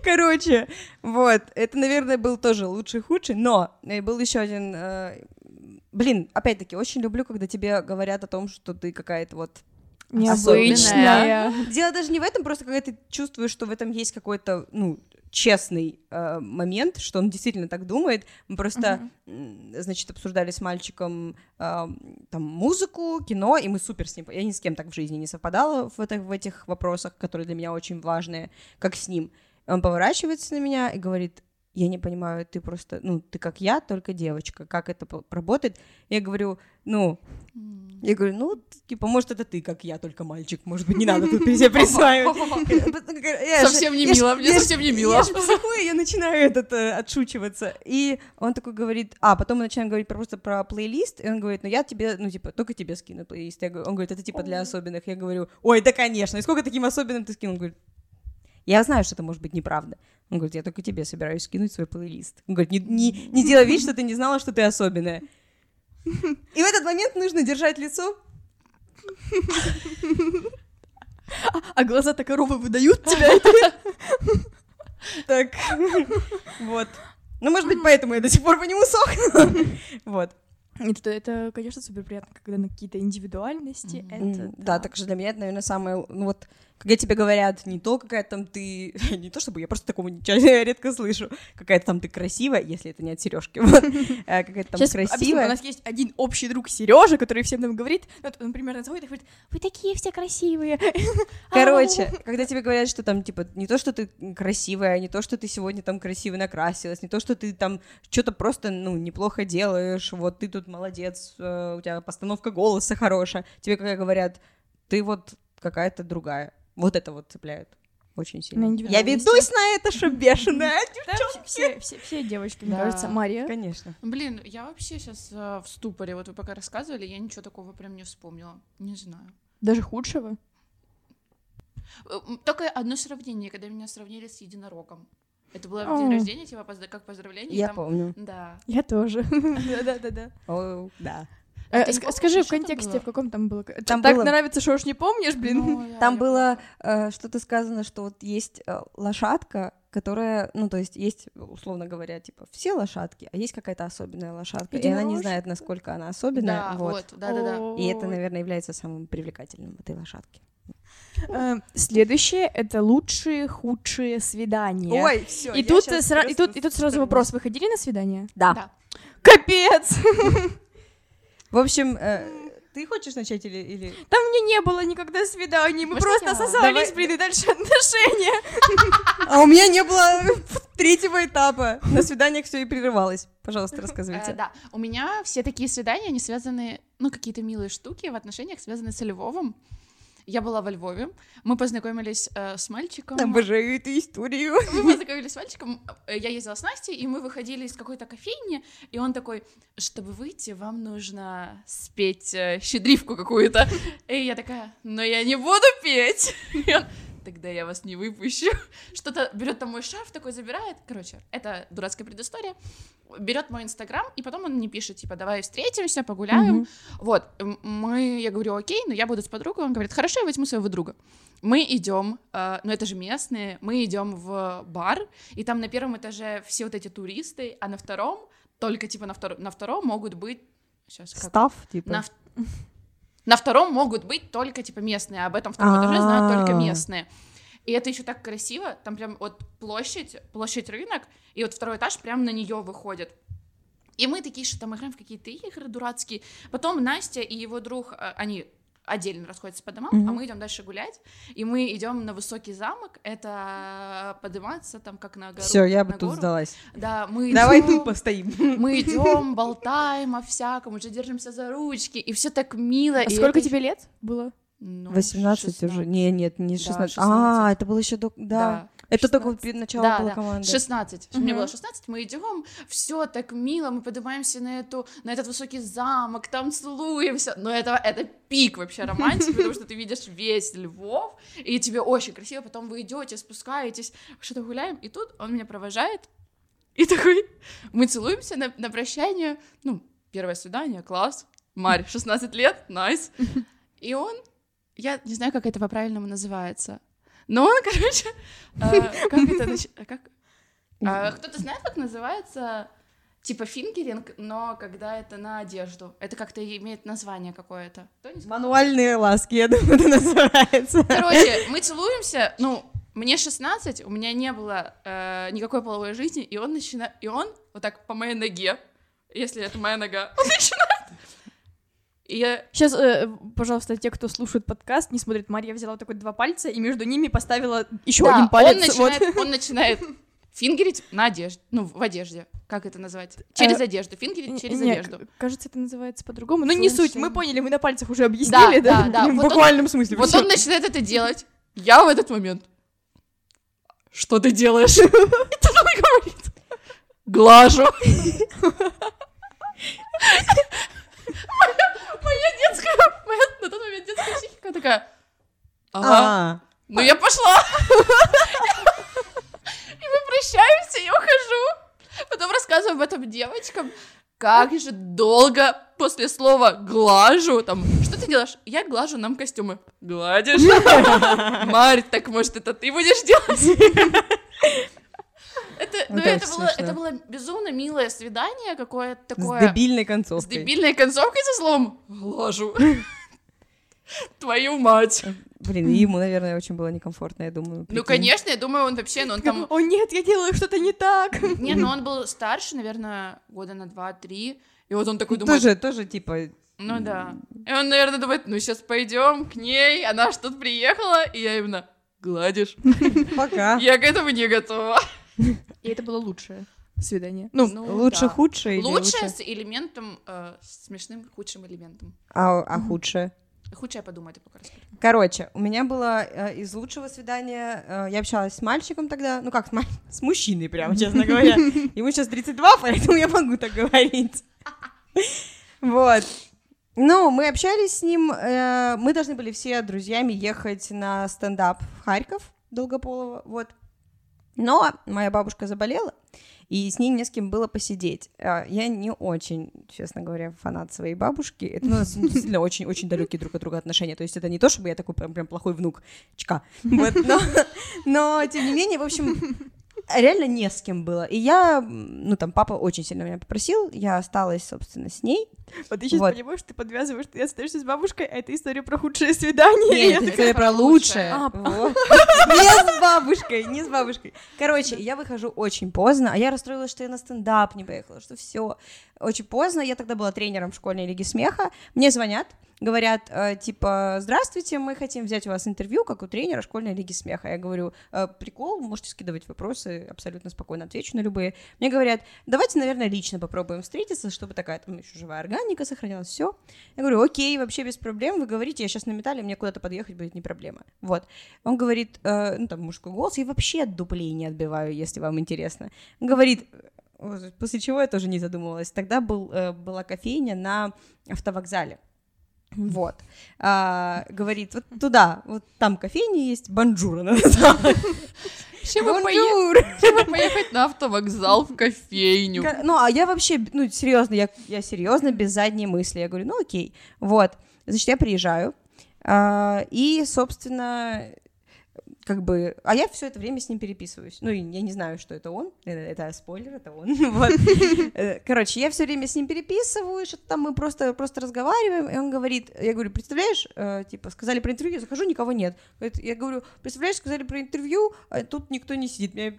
Короче, вот, это, наверное, был тоже лучший худший, но э, был еще один... э, Блин, опять-таки, очень люблю, когда тебе говорят о том, что ты какая-то вот Необычная. Дело даже не в этом, просто когда ты чувствуешь, что в этом есть какой-то, ну, честный э, момент, что он действительно так думает. Мы просто, м, значит, обсуждали с мальчиком э, там музыку, кино, и мы супер с ним. Я ни с кем так в жизни не совпадала в, это- в этих вопросах, которые для меня очень важные, как с ним. Он поворачивается на меня и говорит: я не понимаю, ты просто, ну, ты как я, только девочка, как это работает? Я говорю, ну, я говорю, ну, типа, может, это ты, как я, только мальчик, может быть, не надо тут себе присваивать. Совсем не мило, мне совсем не мило. Я же психую, я начинаю этот, э, отшучиваться. И он такой говорит, а, потом мы начинаем говорить про- просто про плейлист, и он говорит, ну, я тебе, ну, типа, только тебе скину плейлист. Он говорит, это, типа, для особенных. Я говорю, ой, да, конечно, и сколько таким особенным ты скинул? Он говорит, я знаю, что это может быть неправда. Он говорит, я только тебе собираюсь скинуть свой плейлист. Он говорит, не, не, не делай вид, что ты не знала, что ты особенная. И в этот момент нужно держать лицо. А глаза-то коровы выдают тебя. Так, вот. Ну, может быть, поэтому я до сих пор по нему сохну. Вот. Это, это, конечно, супер приятно, когда на какие-то индивидуальности. Это, М, Да, так что для меня это, наверное, самое, ну вот, когда тебе говорят не то, какая там ты, не то чтобы я просто такого редко слышу, какая-то там ты красивая, если это не от Сережки, э, какая-то там Сейчас объясню, у красивая. нас есть один общий друг Сережа, который всем нам говорит, ну, вот он примерно заходит и говорит, вы такие все красивые. Короче, когда тебе говорят, что там, типа, не то, что ты красивая, не то, что ты сегодня там красиво накрасилась, не то, что ты там что-то просто, ну, неплохо делаешь, вот ты тут молодец, э, у тебя постановка голоса хорошая, тебе когда говорят, ты вот какая-то другая. Вот это вот цепляет очень сильно. Я ведусь на это, что бешеная. Да, все, все, все девочки, мне Да. кажется, Мария. Конечно. Блин, я вообще сейчас в ступоре. Вот вы пока рассказывали, я ничего такого прям не вспомнила. Не знаю. Даже худшего. Э, Только одно сравнение, когда меня сравнили с единорогом. Это было в день рождения, типа, как поздравление. Я там- помню. Да. Я тоже. Да-да-да. О, да. А Э, ск- Скажи, в контексте, было? в каком там было? Там Там так было- нравится, что уж не помнишь, блин. Ну, я- Там я было э, что-то сказано, что вот есть э, лошадка, которая, ну, то есть есть, условно говоря, типа, все лошадки, а есть какая-то особенная лошадка, и она не знает, насколько она особенная, Да, вот. вот, да-да-да. И это, Ой. наверное, является самым привлекательным в этой лошадке. Э, Следующее — это лучшие, худшие свидания. все. И тут, э, сра- и, тут, и тут сразу вопрос, вы ходили на свидание? Да. Да. Капец! В общем, э, ты хочешь начать или... или... Там мне не было никогда свиданий, мы Можно просто я? сосались, Давай. блин, и дальше отношения. А у меня не было третьего этапа. На свиданиях все и прерывалось. Пожалуйста, рассказывайте. Э, да, у меня все такие свидания, они связаны, ну, какие-то милые штуки в отношениях связаны со Львовом. Я была во Львове, мы познакомились э, с мальчиком. Обожаю эту историю. Мы познакомились с мальчиком, э, я ездила с Настей, и мы выходили из какой-то кофейни, и он такой, чтобы выйти, вам нужно спеть э, щедривку какую-то. И я такая, но я не буду петь. И он, тогда я вас не выпущу. Что-то берет там мой шарф, такой забирает. Короче, это дурацкая предыстория. Берет мой инстаграм, и потом он мне пишет, типа, давай встретимся, погуляем. Вот, м- мы, я говорю, окей, но я буду с подругой. Он говорит, хорошо, я возьму своего друга. Мы идем, э, ну это же местные, мы идем в бар, и там на первом этаже все вот эти туристы, а на втором, только типа на, втор- на втором могут быть... Сейчас, как? Став, типа. На, на втором могут быть только типа местные, а об этом втором этаже знают только А. местные. И это еще так красиво, там прям вот площадь, площадь рынок, и вот второй этаж прям на нее выходит. И мы такие, что там играем в какие-то игры дурацкие. Потом Настя и его друг, э, они отдельно расходятся по домам, Мгм. а мы идем дальше гулять, и мы идем на высокий замок, это подниматься там как на гору. Все, я бы на тут гору. сдалась. Да, мы Давай идём- тут постоим. мы идем, болтаем о всяком, уже держимся за ручки, и все так мило. А и сколько это тебе лет было? Ну, 18 уже. Не, нет, не Да, 16. 16. А, это было еще до... Да. Это только вот перед началом Да, была да. команда. 16. Мне Мгм. было 16, мы идем, все так мило, мы поднимаемся на эту, на этот высокий замок, там целуемся. Но это, это пик вообще романтики, потому что ты видишь весь Львов, и тебе очень красиво, потом вы идете, спускаетесь, что-то гуляем, и тут он меня провожает, и такой, мы целуемся на, на прощание, ну, первое свидание, класс, Марь, 16 лет, найс. И он, я не знаю, как это по-правильному называется, но он, короче, э, как это, нач- э, как? А, кто-то знает, как называется, типа фингеринг, но когда это на одежду, это как-то имеет название какое-то. Мануальные ласки, я думаю, это называется. Короче, мы целуемся, ну, мне 16, у меня не было э, никакой половой жизни, и он начинает, и он вот так по моей ноге, если это моя нога, он начинает. И я Сейчас, пожалуйста, те, кто слушает подкаст, не смотрит, Мария взяла вот такой два пальца и между ними поставила еще Да, один палец. Он начинает, он начинает фингерить на одежде, ну, в одежде. Как это назвать? Через Э, одежду. Фингерить через Не, одежду. кажется, это называется по-другому. Но не суть, мы поняли, мы на пальцах уже объяснили, Да, да? да, да. В Вот он, буквальном смысле. вот всё. он начинает это делать. Я в этот момент. Что ты делаешь? И тут он говорит. Глажу. Моя- Моя детская, моя на тот момент детская психика такая. Ага. А, Ну я пошла. И мы прощаемся, я ухожу. Потом рассказываю об этом девочкам. Как же долго после слова глажу, там, что ты делаешь? Я глажу нам костюмы. Гладишь? Марь, так может это ты будешь делать? Это, Ну, Это это было, это было безумно милое свидание какое-то С такое. дебильной С концовкой. дебильной концовкой со словом «глажу». Твою мать. Блин, и ему, наверное, очень было некомфортно, я думаю. Ну, прикинь. конечно, я думаю, он вообще, ну, он там... О нет, я делаю что-то не так. Не, ну, он был старше, наверное, года на два-три. И вот он такой думает, Тоже, тоже, типа, ну да. И он, наверное, думает, ну, сейчас пойдем к ней, она ж тут приехала, и я именно гладишь. пока. Я к этому не готова. И это было лучшее свидание. Ну, Ну, лучше да. худшее или Лучшее лучше? с элементом, э, смешным худшим элементом. А, а худшее? Худшее это пока расскажу. Короче, у меня было э, из лучшего свидания, э, я общалась с мальчиком тогда, ну как с, маль- с мужчиной прям, честно говоря. Ему сейчас 32, поэтому я могу так говорить. Вот. Ну, мы общались с ним, э, мы должны были все друзьями ехать на стендап в Харьков Долгополово, вот. Но моя бабушка заболела, и с ней не с кем было посидеть. А, Я не очень, честно говоря, фанат своей бабушки. Это у нас действительно очень-очень далекие друг от друга отношения. То есть это не то, чтобы я такой прям, прям плохой внук, чка. Вот, но, но, тем не менее, в общем, реально не с кем было. И я, ну там, папа очень сильно меня попросил, я осталась, собственно, с ней. вот ты сейчас Вот. понимаешь, ты подвязываешь, ты остаешься с бабушкой, а это история про худшее свидание. Нет, это история про лучшее. А, Вот. Не с бабушкой, не с бабушкой. Короче, я выхожу очень поздно, а я расстроилась, что я на стендап не поехала, что все. Очень поздно, я тогда была тренером в школьной лиге смеха. Мне звонят, говорят, э, типа, здравствуйте, мы хотим взять у вас интервью, как у тренера школьной лиги смеха. Я говорю, «Э, прикол, можете скидывать вопросы, абсолютно спокойно отвечу на любые. Мне говорят, давайте, наверное, лично попробуем встретиться, чтобы такая там еще живая органика сохранялась, все. Я говорю, окей, вообще без проблем, вы говорите, я сейчас на металле, мне куда-то подъехать будет не проблема. Вот. Он говорит, э, ну там мужской голос, я вообще от дуплей не отбиваю, если вам интересно. Говорит, после чего я тоже не задумывалась, тогда был, э, была кофейня на автовокзале. Вот. А, говорит, вот туда, вот там кофейня есть, Банджура называется. Чем бы Бонжур! поехать на автовокзал в кофейню? Ну, а я вообще, ну, серьезно, я, я серьезно, без задней мысли. Я говорю, ну, окей. Вот. Значит, я приезжаю. а, и, собственно, как бы... А я все это время с ним переписываюсь. Ну, я не знаю, что это он. Это, это спойлер, это он. Вот. Э, Короче, я все время с ним переписываюсь, что-то там мы просто, просто разговариваем, и он говорит, я говорю, представляешь, э, типа, сказали про интервью, я захожу, никого нет. Я говорю, представляешь, сказали про интервью, а тут никто не сидит, меня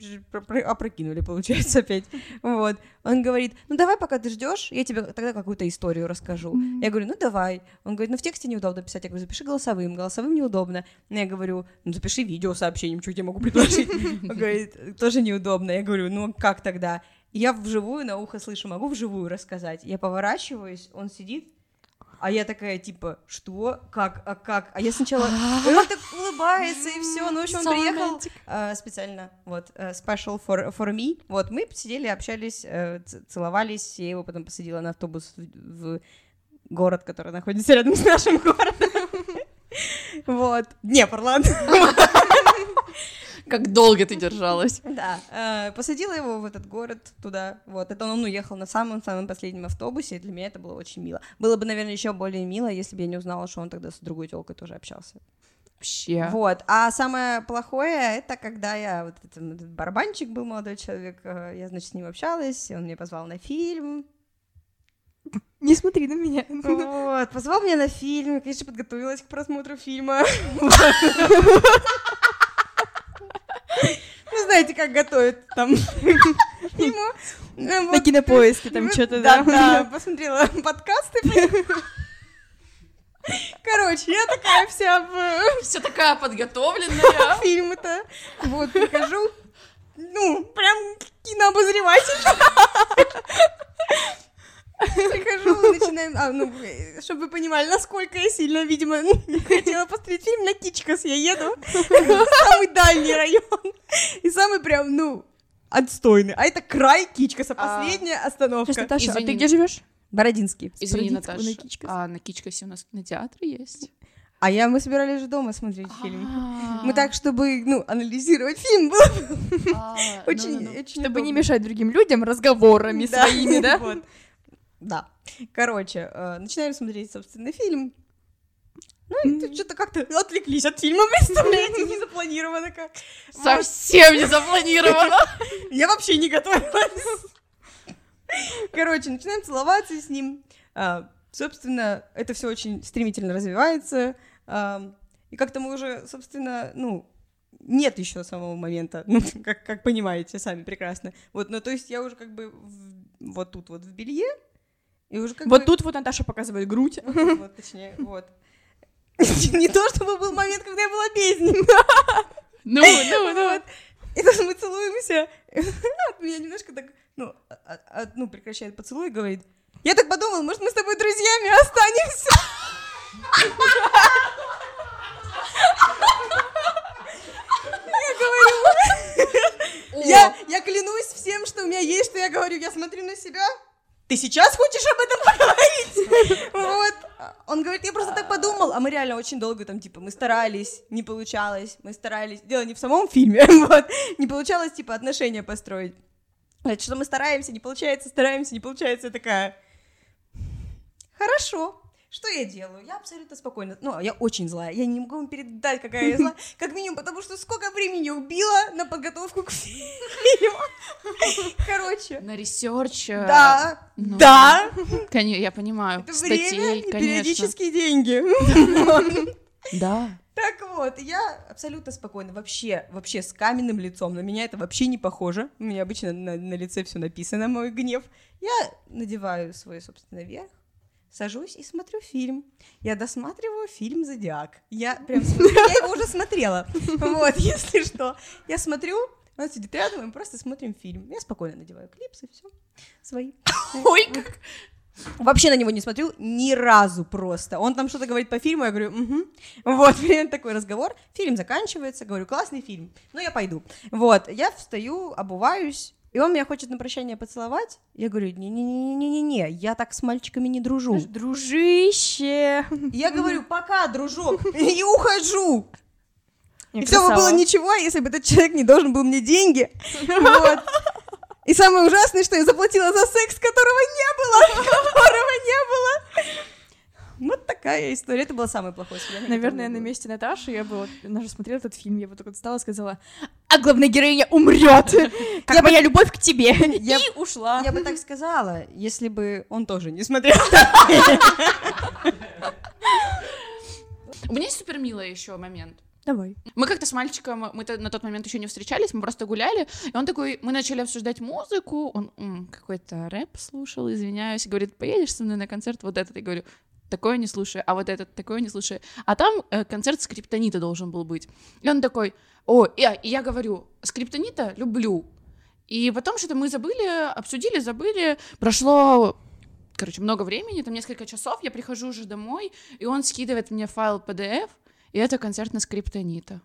опрокинули, получается, опять. Вот. Он говорит, ну давай, пока ты ждешь, я тебе тогда какую-то историю расскажу. Я говорю, ну давай. Он говорит, ну в тексте неудобно писать. Я говорю, запиши голосовым, голосовым неудобно. Я говорю, ну запиши видеосообщением, что я тебе могу предложить. Он говорит, тоже неудобно. Я говорю, ну как тогда? Я вживую на ухо слышу, могу вживую рассказать. Я поворачиваюсь, он сидит, а я такая, типа, что? Как? А как? А я сначала... И он так улыбается, и все. Ну, в общем, он приехал э, специально, вот, э, special for, for me. Вот, мы сидели, общались, э, целовались, я его потом посадила на автобус в, в город, который находится рядом с нашим городом. Вот, Днепр, ладно. Как долго ты держалась? Да, э, посадила его в этот город туда, вот, это он уехал на самом-самом последнем автобусе, и для меня это было очень мило. Было бы, наверное, еще более мило, если бы я не узнала, что он тогда с другой телкой тоже общался. Вообще. Вот, а самое плохое, это когда я, вот этот, барабанчик был молодой человек, э, я, значит, с ним общалась, он меня позвал на фильм, Не смотри на меня. вот, позвал меня на фильм, конечно, подготовилась к просмотру фильма. Ну, знаете, как готовят там ему. Ну, На вот. кинопоиске там что-то, Да, да. да, посмотрела подкасты. Короче, я такая вся в Все такая подготовленная. фильмы-то. Вот, прихожу, ну, прям кинообозреватель. Прихожу, начинаем, а, ну, э, чтобы вы понимали, насколько я сильно, видимо, хотела посмотреть фильм на Кичкас, я еду в самый дальний район, и самый прям, ну, отстойный, а это край Кичкаса, А. последняя остановка. Слушай, Наташа, а ты где живешь? Бородинский. Извини, Наташа. на Кичкас. А на Кичкасе у нас кинотеатр есть. А я, мы собирались же дома смотреть фильм. А. Мы так, чтобы, ну, анализировать фильм, было А, очень, Чтобы не мешать другим людям разговорами своими, да? Да. Короче, э, начинаем смотреть, собственно, фильм. Ну, и тут что-то как-то отвлеклись от фильма, представляете, не запланировано как. Совсем не запланировано. Я вообще не готовилась. Короче, начинаем целоваться с ним. А, собственно, это все очень стремительно развивается. А, и как-то мы уже, собственно, ну, нет еще самого момента, ну, как, как понимаете сами прекрасно. Вот, ну, то есть я уже как бы в- вот тут вот в белье, и уже как Вот бы... тут вот Наташа показывает грудь. Вот, вот, точнее, вот. Не то, чтобы был момент, когда я была без них. Ну, ну, ну. И тут мы целуемся. От меня немножко так, ну, а- а- ну, прекращает поцелуй и говорит, я так подумал, может, мы с тобой друзьями останемся? Я говорю, я, я клянусь всем, что у меня есть, что я говорю, я смотрю на себя. Ты сейчас хочешь об этом поговорить? Вот. Он говорит, я просто так подумал. А мы реально очень долго там, типа, мы старались, не получалось, мы старались. Дело не в самом фильме, вот. Не получалось, типа, отношения построить. Значит, что мы стараемся, не получается, стараемся, не получается. Такая, хорошо. Что я делаю? Я абсолютно спокойна. Ну, я очень злая. Я не могу вам передать, какая я злая. Как минимум, потому что сколько времени убила на подготовку к фильму. Короче. На ресерч. э, Да, ну, да, Коне- я понимаю. это Статей, время и конечно. периодические деньги. Да. Так вот, я абсолютно спокойна. Вообще, вообще с каменным лицом. На меня это вообще не похоже. У меня обычно на, на лице все написано, мой гнев. Я надеваю свой, собственно, верх, сажусь и смотрю фильм. Я досматриваю фильм «Зодиак». Я прям смотрю, я его уже смотрела. Вот, если что. Я смотрю, он сидит рядом, и мы просто смотрим фильм. Я спокойно надеваю клипсы, все, свои. Ой, как... Вообще на него не смотрю ни разу просто. Он там что-то говорит по фильму, я говорю, угу. Вот, примерно такой разговор. Фильм заканчивается, говорю, классный фильм, ну я пойду. Вот, я встаю, обуваюсь, и он меня хочет на прощание поцеловать. Я говорю, не-не-не-не-не-не, я так с мальчиками не дружу. Дружище. Я говорю, пока, дружок, и ухожу. И все бы было ничего, если бы этот человек не должен был мне деньги. Вот. И самое ужасное, что я заплатила за секс, которого не было, которого не было. Вот такая история. Это было самое плохое свидание. Наверное, на месте Наташи я бы вот, она же смотрела этот фильм, я бы так вот встала и сказала, а главная героиня умрет, как Я бы- моя любовь к тебе. Я- И ушла. Я бы так сказала, если бы он тоже не смотрел. У меня есть супер милый еще момент. Давай. Мы как-то с мальчиком, мы то- на тот момент еще не встречались, мы просто гуляли, и он такой, мы начали обсуждать музыку, он какой-то рэп слушал, извиняюсь, говорит, поедешь со мной на концерт вот этот, я говорю, такое не слушаю, а вот этот такое не слушаю. А там э, концерт Скриптонита должен был быть. И он такой, о, и и я говорю, Скриптонита люблю. И потом что-то мы забыли, обсудили, забыли, прошло короче, много времени, там несколько часов, я прихожу уже домой, и он скидывает мне файл PDF, и это концерт на скриптонита.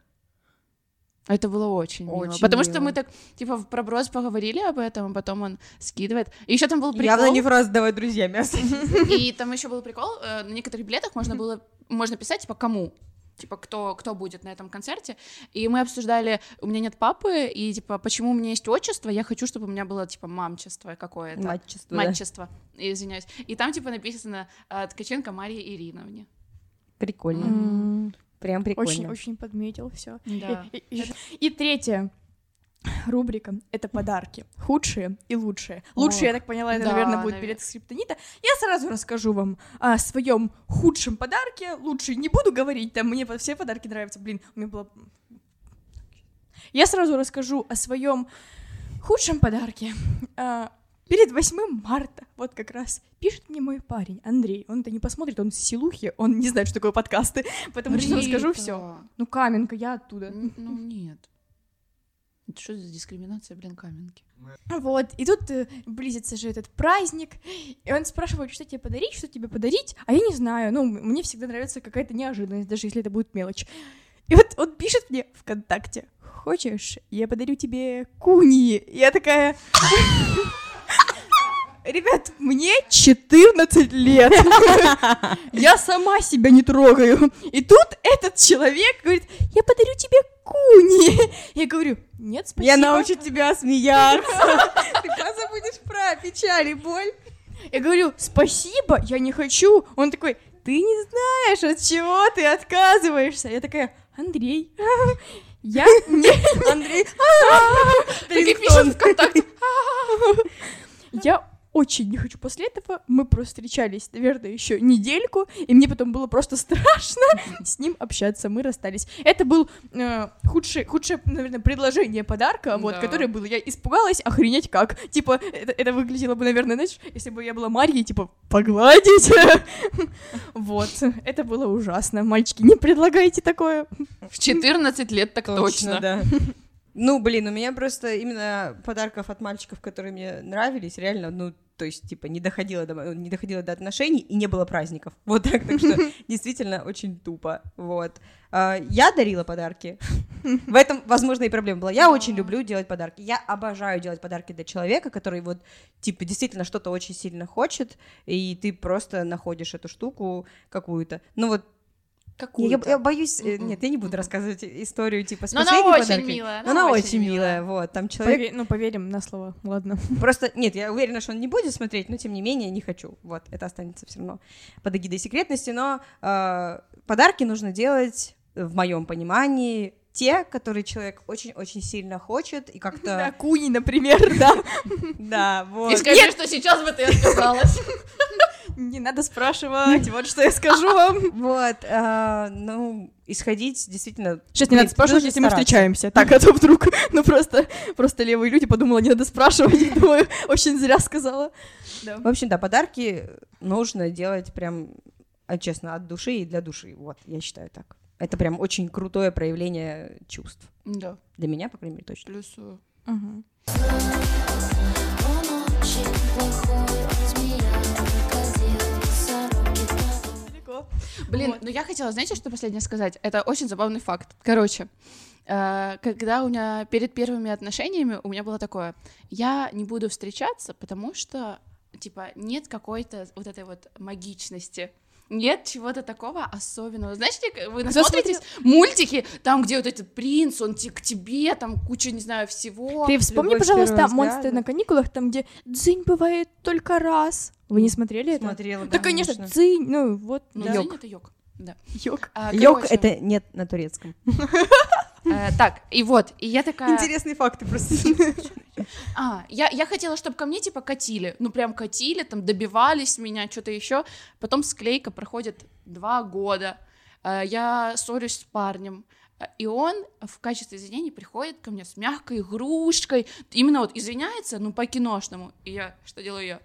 Это было очень, мило. Очень Потому что мило. мы так, типа, в проброс поговорили об этом, а потом он скидывает. И еще там был прикол. Явно не фраза «давай друзьями останемся». И там еще был прикол, э, на некоторых билетах можно было, можно писать, типа, кому, типа, кто, кто будет на этом концерте. И мы обсуждали, у меня нет папы, и, типа, почему у меня есть отчество, я хочу, чтобы у меня было, типа, мамчество какое-то. Матчество, да. Матчество, извиняюсь. И там, типа, написано Ткаченко Марии Ириновне. Прикольно. М, Прям прикольно. Очень, очень подметил все. Да. И, и- и третья рубрика — это подарки. Худшие и лучшие. Лучшие, я так поняла, это, да, наверное, будет навер- билет скриптонита. Я сразу расскажу вам о своем худшем подарке. Лучше не буду говорить, там мне все подарки нравятся. Блин, у меня было... Я сразу расскажу о своем худшем подарке. А, Перед 8 марта, вот как раз, пишет мне мой парень, Андрей. Он это не посмотрит, он с силухи, он не знает, что такое подкасты, поэтому сейчас расскажу Рита. все. Ну, Каменка, я оттуда. Ну, нет. Это что за дискриминация, блин, каменки? Вот, и тут э, близится же этот праздник, и он спрашивает, что тебе подарить, что тебе подарить, а я не знаю, ну, мне всегда нравится какая-то неожиданность, даже если это будет мелочь. И вот он пишет мне ВКонтакте, хочешь, я подарю тебе куни? Я такая... Ребят, мне 14 лет. Я сама себя не трогаю. И тут этот человек говорит, я подарю тебе куни. Я говорю, нет, спасибо. Я научу тебя смеяться. Ты позабудешь про печаль и боль. Я говорю, спасибо, я не хочу. Он такой, ты ты не знаешь, от чего ты отказываешься. Я такая, Андрей, я не... Андрей, Так и пишет ВКонтакте. Я очень не хочу после этого. Мы просто встречались, наверное, еще недельку, и мне потом было просто страшно с ним общаться. Мы расстались. Это был э, худшее, худшее, наверное, предложение подарка, вот, Да. которое было. Я испугалась, охренеть как. Типа, это, это выглядело бы, наверное, знаешь, если бы я была Марьей, типа, погладить. Вот, это было ужасно. Мальчики, не предлагайте такое. В 14 лет так точно. да. Ну, блин, у меня просто именно подарков от мальчиков, которые мне нравились, реально, ну, то есть, типа, не доходило до, не доходило до отношений и не было праздников. Вот так, так что действительно очень тупо. Вот. А, Я дарила подарки. В этом, возможно, и проблема была. Я очень люблю делать подарки. Я обожаю делать подарки для человека, который вот, типа, действительно что-то очень сильно хочет, и ты просто находишь эту штуку какую-то. Ну вот, я, Какую-то. я боюсь, Мгм. нет, я не буду рассказывать историю типа с Но она очень подаркой. милая, Но она она очень очень милая, вот, там человек Пове- ну, поверим на слово, ладно. просто, нет, я уверена, что он не будет смотреть, но тем не менее не хочу, вот, это останется все равно под эгидой секретности, но э, подарки нужно делать, в моем понимании, те, которые человек очень-очень сильно хочет и Да, как-то, Куни, например, да. да, вот. И скажи, что сейчас бы ты отказалась. Не надо спрашивать, вот что я скажу вам. Вот, э, ну, исходить действительно... Сейчас не надо спрашивать, если мы встречаемся. Так, а то вдруг, ну просто, просто левые люди подумала, не надо спрашивать. Думаю, очень зря сказала. В общем, да, подарки нужно делать прям, а, честно, от души и для души. Вот, я считаю так. Это прям очень крутое проявление чувств. Да, Для меня, по крайней мере, точно. плюсую. Мгм. Блин, Вот. ну я хотела, знаете, что последнее сказать? Это очень забавный факт. Короче, э, когда у меня перед первыми отношениями у меня было такое, я не буду встречаться, потому что, типа, нет какой-то вот этой вот магичности. Нет чего-то такого особенного. Знаете, вы насмотритесь мультики, там, где вот этот принц, он к тебе, там куча, не знаю, всего. Ты вспомни, Любовь пожалуйста, монстры взгляда». на каникулах, там, где дзынь бывает только раз. Вы не смотрели это? Смотрела, Да, конечно, дзынь, ну вот, Ну, да. Дзынь — это йог. Да. Йог. А, Йог это нет на турецком. э, так, и вот, и я такая... Интересные факты просто. А, я, я хотела, чтобы ко мне типа катили, ну прям катили, там добивались меня, что-то еще. Потом склейка проходит два года, э, я ссорюсь с парнем, э, и он в качестве извинений приходит ко мне с мягкой игрушкой, именно вот извиняется, ну по-киношному. И я, что делаю я?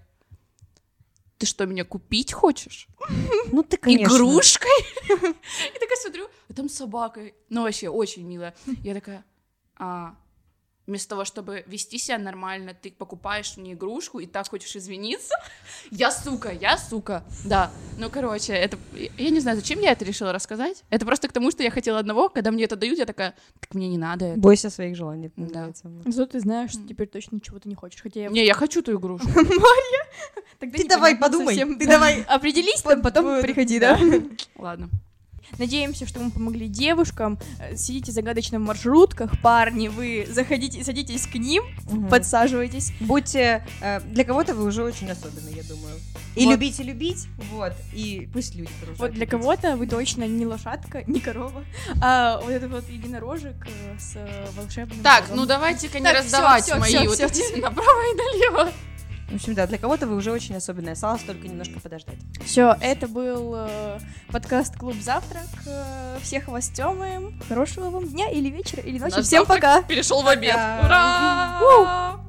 Ты что, меня купить хочешь? Ну ты, конечно. Игрушкой? И такая смотрю, а там собака. Ну, вообще, очень милая. Я такая, а, вместо того, чтобы вести себя нормально, ты покупаешь мне игрушку и так хочешь извиниться? Я сука, я сука. Да, ну, короче, это... Я не знаю, зачем я это решила рассказать. Это просто к тому, что я хотела одного, когда мне это дают, я такая, так мне не надо это. Бойся своих желаний. это Да. Зато ты знаешь, что теперь точно ничего ты не хочешь. Хотя я... Не, я хочу ту игрушку. Тогда Ты давай подумай, ты Да. давай Определись, там, потом приходи, да? Ладно. Надеемся, что мы помогли девушкам. Э, Сидите загадочно в маршрутках, парни, вы заходите, садитесь к ним, Мгм. подсаживайтесь. Будьте... э, Для кого-то вы уже очень особенный, я думаю. И Вот. любите любить, вот, и пусть люди продолжают Вот для кого-то вы точно не лошадка, не корова, а вот этот вот единорожек э, с волшебным Так, богом. ну давайте-ка не Так, всё, раздавать всё, мои всё, вот всё. эти направо и налево. В общем, да, для кого-то вы уже очень особенная. Осталось только немножко подождать. Все, это был э, подкаст Клуб Завтрак. Э, всех вас тёмаем. Хорошего вам дня или вечера, или ночи. Наш Всем пока! Перешел в обед. Пока. Ура!